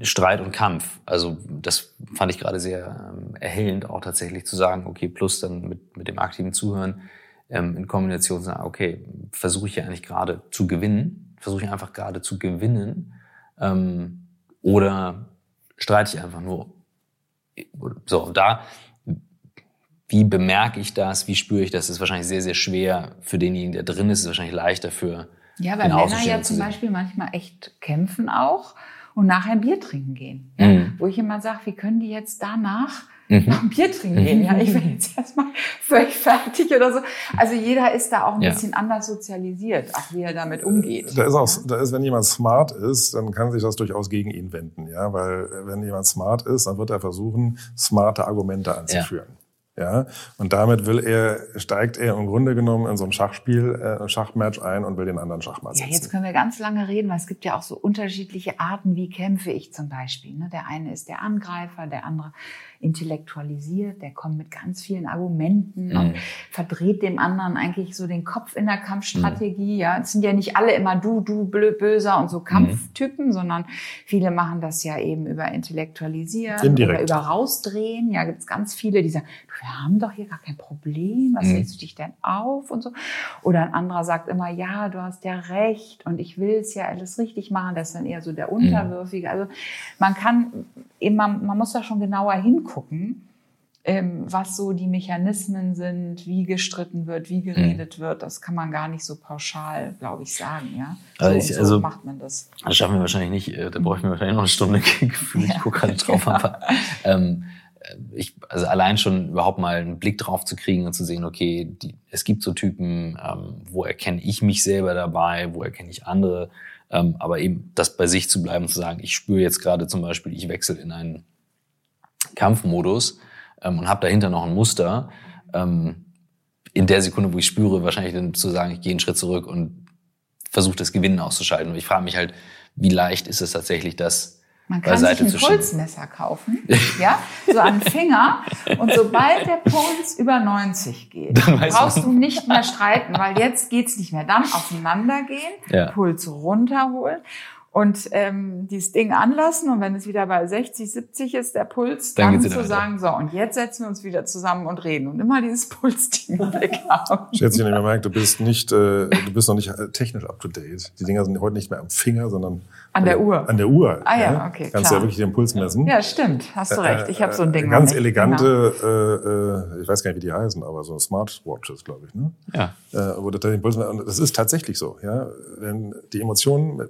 Speaker 1: Streit und Kampf, also das fand ich gerade sehr ähm, erhellend, auch tatsächlich zu sagen, okay, plus dann mit, mit dem aktiven Zuhören, ähm, in Kombination sagen, okay, versuche ich ja eigentlich gerade zu gewinnen, versuche ich einfach gerade zu gewinnen ähm, oder streite ich einfach nur. So, und da, wie bemerke ich das, wie spüre ich das, ist wahrscheinlich sehr, sehr schwer für denjenigen, der drin ist, ist wahrscheinlich leichter für
Speaker 2: Ja, weil Männer ja zum Beispiel manchmal echt kämpfen auch und nachher ein Bier trinken gehen. Mhm. Wo ich immer sage, wie können die jetzt danach mhm. nach dem Bier trinken gehen. Ja, ich bin jetzt erstmal völlig fertig oder so. Also jeder ist da auch ein ja. bisschen anders sozialisiert, auch wie er damit umgeht.
Speaker 3: Da ist auch, da ist, wenn jemand smart ist, dann kann sich das durchaus gegen ihn wenden, ja, weil wenn jemand smart ist, dann wird er versuchen, smarte Argumente anzuführen. Ja. Ja, und damit will er, steigt er im Grunde genommen in so ein Schachspiel, äh, Schachmatch ein und will den anderen Schachmatch
Speaker 2: setzen. Ja, jetzt können wir ganz lange reden, weil es gibt ja auch so unterschiedliche Arten, wie kämpfe ich zum Beispiel. Ne? Der eine ist der Angreifer, der andere intellektualisiert, der kommt mit ganz vielen Argumenten mhm. und verdreht dem anderen eigentlich so den Kopf in der Kampfstrategie. Mhm. Ja, es sind ja nicht alle immer du, du, böser und so mhm. Kampftypen, mhm. sondern viele machen das ja eben über intellektualisieren Indirekt. oder über rausdrehen. Ja, gibt es ganz viele, die sagen, wir haben doch hier gar kein Problem, was mhm. du dich denn auf und so. Oder ein anderer sagt immer, ja, du hast ja recht und ich will es ja alles richtig machen. Das ist dann eher so der mhm. Unterwürfige. Also man kann, eben, man, man muss da schon genauer hingucken, ähm, was so die Mechanismen sind, wie gestritten wird, wie geredet mhm. wird. Das kann man gar nicht so pauschal, glaube ich, sagen. Ja,
Speaker 1: so, also, ich, also macht man das. Das schaffen wir wahrscheinlich nicht. Äh, da brauche ich mir wahrscheinlich noch eine Stunde (laughs) Gefühl. Ich gucke gerade drauf. Ja. ähm, ich, also allein schon überhaupt mal einen Blick drauf zu kriegen und zu sehen, okay, die, es gibt so Typen, ähm, wo erkenne ich mich selber dabei, wo erkenne ich andere, ähm, aber eben das bei sich zu bleiben, zu sagen, ich spüre jetzt gerade zum Beispiel, ich wechsle in einen Kampfmodus ähm, und habe dahinter noch ein Muster. Ähm, in der Sekunde, wo ich spüre, wahrscheinlich dann zu sagen, ich gehe einen Schritt zurück und versuche das Gewinnen auszuschalten. Und ich frage mich halt, wie leicht ist es tatsächlich, das
Speaker 2: man kann sich ein Pulsmesser kaufen, (laughs) ja, so einen Finger. Und sobald der Puls über 90 geht, brauchst du nicht mehr streiten, weil jetzt geht's nicht mehr. Dann aufeinandergehen, ja. Puls runterholen und ähm, dieses Ding anlassen und wenn es wieder bei 60, 70 ist, der Puls, dann, dann zu sagen, so und jetzt setzen wir uns wieder zusammen und reden und immer dieses (laughs) Pulsding im Blick haben.
Speaker 3: Schätzchen, ich merke, du bist nicht, äh, du bist noch nicht technisch up to date. Die Dinger sind heute nicht mehr am Finger, sondern
Speaker 2: an der Uhr.
Speaker 3: An der Uhr.
Speaker 2: Ah ja, okay.
Speaker 3: Kannst klar. ja wirklich den Puls messen.
Speaker 2: Ja, stimmt. Hast du recht. Ich habe so ein Ding. Äh,
Speaker 3: ganz elegante, genau. äh, ich weiß gar nicht, wie die heißen, aber so Smartwatches, glaube ich. Ne?
Speaker 1: Ja.
Speaker 3: Äh, wo das, den Puls, und das ist tatsächlich so. Ja, wenn die Emotionen,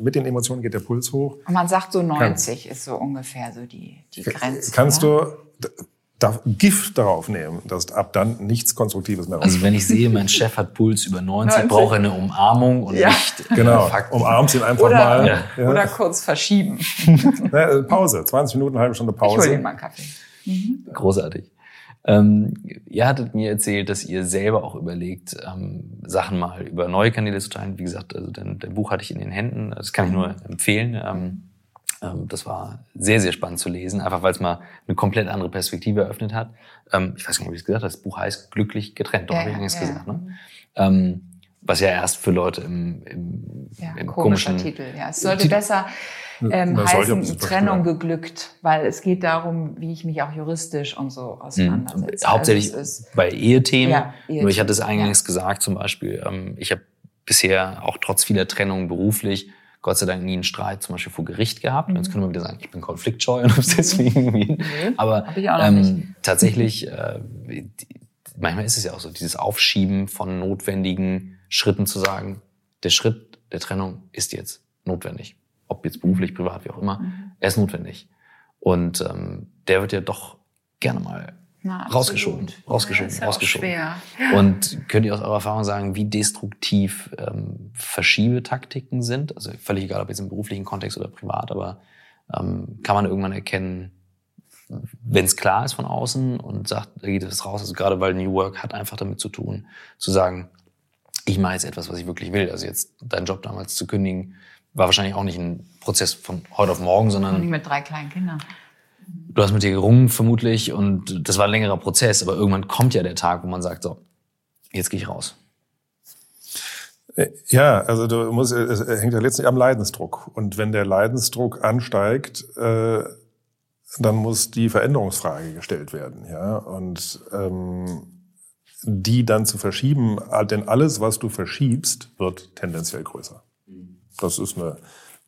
Speaker 3: mit den Emotionen geht der Puls hoch.
Speaker 2: Und man sagt so 90 Kann, ist so ungefähr so die die Grenze.
Speaker 3: Kannst ja? du darf Gift darauf nehmen, dass ab dann nichts Konstruktives mehr
Speaker 1: rauskommt. Also wenn ich sehe, mein Chef hat Puls über 90, braucht er eine Umarmung und ja. nicht (laughs)
Speaker 3: Genau, umarmt ihn einfach
Speaker 2: oder,
Speaker 3: mal.
Speaker 2: Ja. Oder kurz verschieben. (laughs)
Speaker 3: Ja, Pause, 20 Minuten, eine halbe Stunde Pause.
Speaker 2: Ich hole dir mal einen Kaffee.
Speaker 1: Mhm. Großartig. Ähm, ihr hattet mir erzählt, dass ihr selber auch überlegt, ähm, Sachen mal über neue Kanäle zu teilen. Wie gesagt, also dein, dein Buch hatte ich in den Händen. Das kann ich nur empfehlen. Ähm, ähm, das war sehr, sehr spannend zu lesen, einfach weil es mal eine komplett andere Perspektive eröffnet hat. Ähm, ich weiß gar nicht, wie ich es gesagt habe, das Buch heißt Glücklich getrennt, doch ja, habe ich ja, ja. gesagt. Ne? Ähm, was ja erst für Leute im, im,
Speaker 2: ja, im komischen Titel. Ja, es sollte Titel. besser ähm, heißen Trennung geglückt, weil es geht darum, wie ich mich auch juristisch und so auseinandersetze.
Speaker 1: Mhm. Hauptsächlich also bei Ehethemen. Ja, Ehethemen. Nur ich hatte es eingangs ja. gesagt, zum Beispiel, ähm, ich habe bisher auch trotz vieler Trennungen beruflich Gott sei Dank nie einen Streit zum Beispiel vor Gericht gehabt. Mhm. Jetzt können wir wieder sagen, ich bin konfliktscheu und hab's deswegen. Mhm. (laughs) Aber ähm, tatsächlich, äh, manchmal ist es ja auch so, dieses Aufschieben von notwendigen Schritten zu sagen, der Schritt der Trennung ist jetzt notwendig. Ob jetzt beruflich, privat, wie auch immer, mhm. er ist notwendig. Und ähm, der wird ja doch gerne mal na, rausgeschoben, rausgeschoben, ja, rausgeschoben. Ja Und könnt ihr aus eurer Erfahrung sagen, wie destruktiv ähm, Verschiebetaktiken sind? Also völlig egal, ob jetzt im beruflichen Kontext oder privat, aber ähm, kann man irgendwann erkennen, wenn es klar ist von außen und sagt, da geht es raus, also gerade weil New Work hat einfach damit zu tun, zu sagen, ich mache jetzt etwas, was ich wirklich will. Also jetzt deinen Job damals zu kündigen, war wahrscheinlich auch nicht ein Prozess von heute auf morgen, sondern.
Speaker 2: Nicht mit drei kleinen Kindern.
Speaker 1: Du hast mit dir gerungen vermutlich und das war ein längerer Prozess, aber irgendwann kommt ja der Tag, wo man sagt, so, jetzt gehe ich raus.
Speaker 3: Äh, ja, also du musst, es hängt ja letztlich am Leidensdruck. Und wenn der Leidensdruck ansteigt, äh, dann muss die Veränderungsfrage gestellt werden, ja. Und ähm, die dann zu verschieben, denn alles, was du verschiebst, wird tendenziell größer. Das ist eine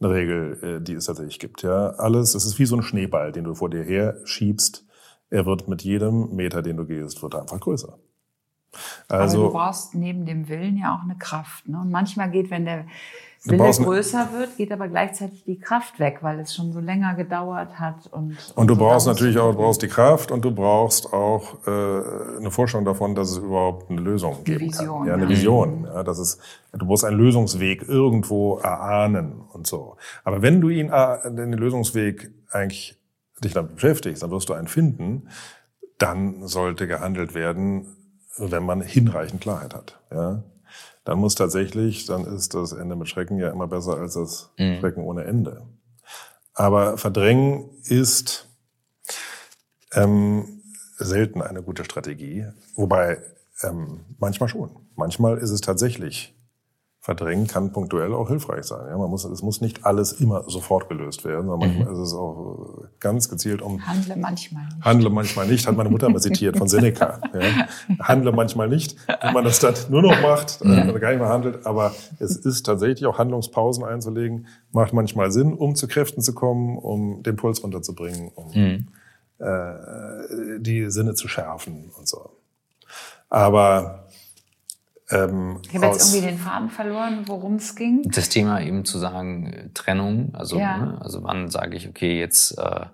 Speaker 3: eine Regel, äh, die es tatsächlich gibt. Ja, alles, es ist wie so ein Schneeball, den du vor dir her schiebst. Er wird mit jedem Meter, den du gehst, wird einfach größer.
Speaker 2: Also, Aber du brauchst neben dem Willen ja auch eine Kraft. Ne? Und manchmal geht, wenn der Wille größer wird, geht aber gleichzeitig die Kraft weg, weil es schon so länger gedauert hat. Und,
Speaker 3: und, und du
Speaker 2: so
Speaker 3: brauchst natürlich auch, du brauchst die Kraft und du brauchst auch äh, eine Vorstellung davon, dass es überhaupt eine Lösung geben Vision, kann. Ja, eine ja. Vision. Ja, das ist, du musst einen Lösungsweg irgendwo erahnen und so. Aber wenn du ihn, äh, den Lösungsweg eigentlich dich damit beschäftigst, dann wirst du einen finden. Dann sollte gehandelt werden, wenn man hinreichend Klarheit hat. Ja, dann muss tatsächlich, dann ist das Ende mit Schrecken ja immer besser als das mhm. Schrecken ohne Ende. Aber verdrängen ist ähm, selten eine gute Strategie, wobei ähm, manchmal schon. Manchmal ist es tatsächlich Verdrängen kann punktuell auch hilfreich sein. Ja, man muss, es muss nicht alles immer sofort gelöst werden, sondern manchmal mhm. ist es auch ganz gezielt um.
Speaker 2: Handle manchmal nicht.
Speaker 3: Handle manchmal nicht, hat meine Mutter mal zitiert von Seneca. Ja. Handle manchmal nicht. Wenn man das dann nur noch macht, ja. äh, gar nicht mehr handelt, aber es ist tatsächlich auch Handlungspausen einzulegen, macht manchmal Sinn, um zu Kräften zu kommen, um den Puls runterzubringen, um mhm. äh, die Sinne zu schärfen und so. Aber
Speaker 2: ähm, ich habe jetzt irgendwie den Faden verloren, worum es ging.
Speaker 1: Das Thema eben zu sagen, äh, Trennung, also, ja. ne, also wann sage ich, okay, jetzt äh,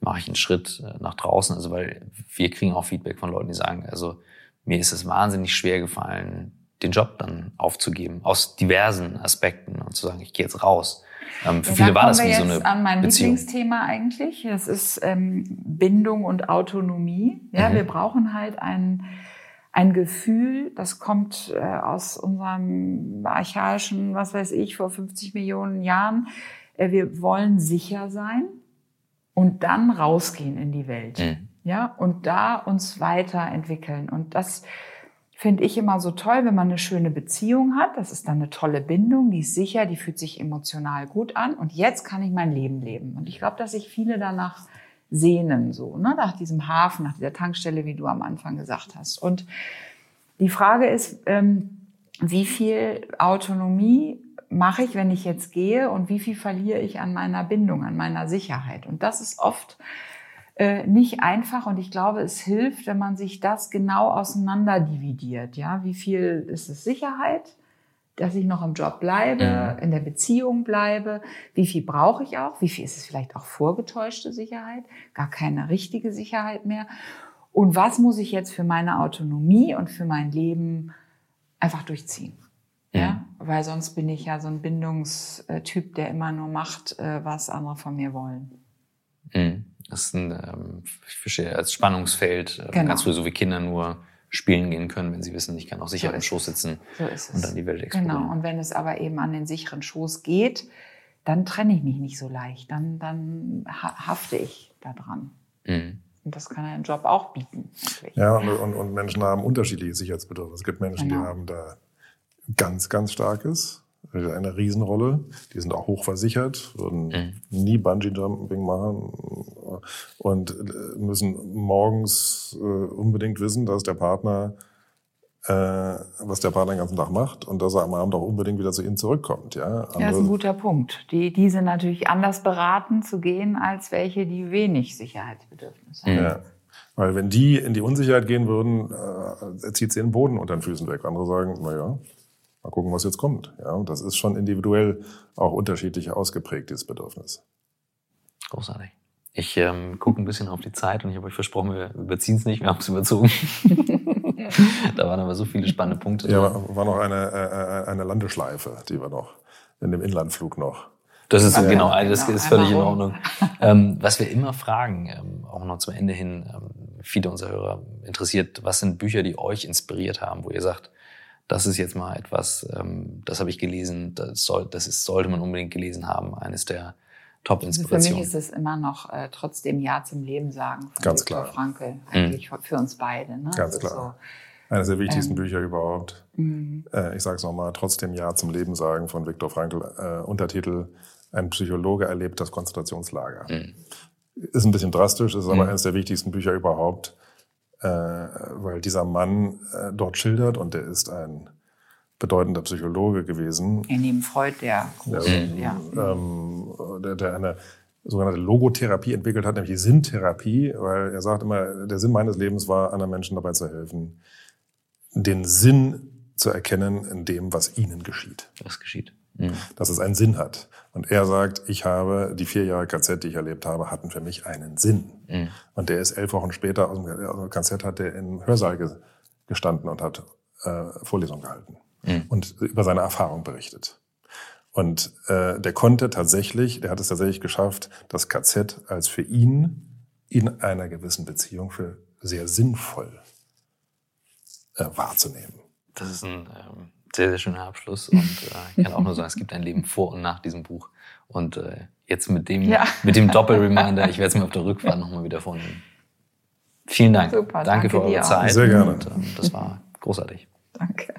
Speaker 1: mache ich einen Schritt äh, nach draußen, also weil wir kriegen auch Feedback von Leuten, die sagen, also mir ist es wahnsinnig schwer gefallen, den Job dann aufzugeben, aus diversen Aspekten und zu sagen, ich gehe jetzt raus. Ähm, für ja, viele war das wie so eine
Speaker 2: an mein
Speaker 1: Beziehung.
Speaker 2: Lieblingsthema eigentlich. Das ist ähm, Bindung und Autonomie. Ja, mhm. wir brauchen halt einen ein Gefühl, das kommt äh, aus unserem archaischen, was weiß ich, vor 50 Millionen Jahren. Äh, wir wollen sicher sein und dann rausgehen in die Welt. Mhm. Ja, und da uns weiterentwickeln. Und das finde ich immer so toll, wenn man eine schöne Beziehung hat. Das ist dann eine tolle Bindung, die ist sicher, die fühlt sich emotional gut an. Und jetzt kann ich mein Leben leben. Und ich glaube, dass sich viele danach sehnen, so, ne? nach diesem Hafen, nach dieser Tankstelle, wie du am Anfang gesagt hast. Und die Frage ist, ähm, wie viel Autonomie mache ich, wenn ich jetzt gehe und wie viel verliere ich an meiner Bindung, an meiner Sicherheit? Und das ist oft äh, nicht einfach und ich glaube, es hilft, wenn man sich das genau auseinander dividiert. Ja, wie viel ist es Sicherheit? Dass ich noch im Job bleibe, mhm. in der Beziehung bleibe. Wie viel brauche ich auch? Wie viel ist es vielleicht auch vorgetäuschte Sicherheit? Gar keine richtige Sicherheit mehr. Und was muss ich jetzt für meine Autonomie und für mein Leben einfach durchziehen? Mhm. Ja, weil sonst bin ich ja so ein Bindungstyp, der immer nur macht, äh, was andere von mir wollen.
Speaker 1: Mhm. Das ist ein, ähm, ich verstehe, als Spannungsfeld, äh, genau. ganz früh so wie Kinder nur spielen gehen können, wenn sie wissen, ich kann auch sicher so im Schoß sitzen so und dann die Welt explorieren.
Speaker 2: Genau, und wenn es aber eben an den sicheren Schoß geht, dann trenne ich mich nicht so leicht, dann, dann hafte ich da dran. Mhm. Und das kann ein Job auch bieten.
Speaker 3: Natürlich. Ja, und, und, und, Menschen haben unterschiedliche Sicherheitsbedürfnisse. Es gibt Menschen, genau. die haben da ganz, ganz starkes eine Riesenrolle. Die sind auch hochversichert, würden mhm. nie Bungee-Jumping machen und müssen morgens äh, unbedingt wissen, dass der Partner, äh, was der Partner den ganzen Tag macht und dass er am Abend auch unbedingt wieder zu ihnen zurückkommt. Ja,
Speaker 2: Andere, ja das ist ein guter Punkt. Die, die sind natürlich anders beraten zu gehen als welche, die wenig Sicherheitsbedürfnisse haben. Ja.
Speaker 3: Weil wenn die in die Unsicherheit gehen würden, äh, zieht sie den Boden unter den Füßen weg. Andere sagen, na ja, Mal gucken, was jetzt kommt. Ja, und das ist schon individuell auch unterschiedlich ausgeprägt, dieses Bedürfnis.
Speaker 1: Großartig. Ich ähm, gucke ein bisschen auf die Zeit und ich habe euch versprochen, wir überziehen es nicht, wir haben es überzogen. (laughs) da waren aber so viele spannende Punkte.
Speaker 3: Ja, war, war noch eine, äh, eine Landeschleife, die wir noch in dem Inlandflug noch.
Speaker 1: Das ist ja, genau, also das genau, ist völlig in Ordnung. (laughs) ähm, was wir immer fragen, ähm, auch noch zum Ende hin, ähm, viele unserer Hörer interessiert, was sind Bücher, die euch inspiriert haben, wo ihr sagt, das ist jetzt mal etwas, ähm, das habe ich gelesen, das, soll, das ist, sollte man unbedingt gelesen haben, eines der Top-Inspirationen.
Speaker 2: Also für mich ist es immer noch äh, trotzdem Ja zum Leben sagen
Speaker 3: von Ganz Viktor
Speaker 2: klar. Frankel, eigentlich mhm. für uns beide. Ne?
Speaker 3: Ganz also klar. So, Eines der wichtigsten ähm, Bücher überhaupt. Mhm. Äh, ich sage es nochmal, trotzdem Ja zum Leben sagen von Viktor Frankl. Äh, Untertitel, ein Psychologe erlebt das Konzentrationslager. Mhm. Ist ein bisschen drastisch, ist aber mhm. eines der wichtigsten Bücher überhaupt äh, weil dieser Mann äh, dort schildert und der ist ein bedeutender Psychologe gewesen.
Speaker 2: Ja, neben Freud, der große, ja.
Speaker 3: Ähm, der, der eine sogenannte Logotherapie entwickelt hat, nämlich die Sinntherapie, weil er sagt immer, der Sinn meines Lebens war, anderen Menschen dabei zu helfen, den Sinn zu erkennen in dem, was ihnen geschieht.
Speaker 1: Was geschieht.
Speaker 3: Mhm. dass es einen Sinn hat. Und er sagt, ich habe die vier Jahre KZ, die ich erlebt habe, hatten für mich einen Sinn. Mhm. Und der ist elf Wochen später aus dem KZ hat er im Hörsaal gestanden und hat äh, Vorlesungen gehalten mhm. und über seine Erfahrung berichtet. Und äh, der konnte tatsächlich, der hat es tatsächlich geschafft, das KZ als für ihn in einer gewissen Beziehung für sehr sinnvoll äh, wahrzunehmen.
Speaker 1: Das ist ein ähm, sehr, sehr schöner Abschluss. Und äh, (laughs) ich kann auch nur sagen, es gibt ein Leben vor und nach diesem Buch. Und äh, jetzt mit dem, ja. mit dem Doppelreminder, ich werde es mir auf der Rückfahrt nochmal wieder vornehmen. Vielen Dank. Super, danke, danke für eure Zeit.
Speaker 3: Sehr gerne.
Speaker 1: Und, ähm, das war großartig.
Speaker 2: Danke.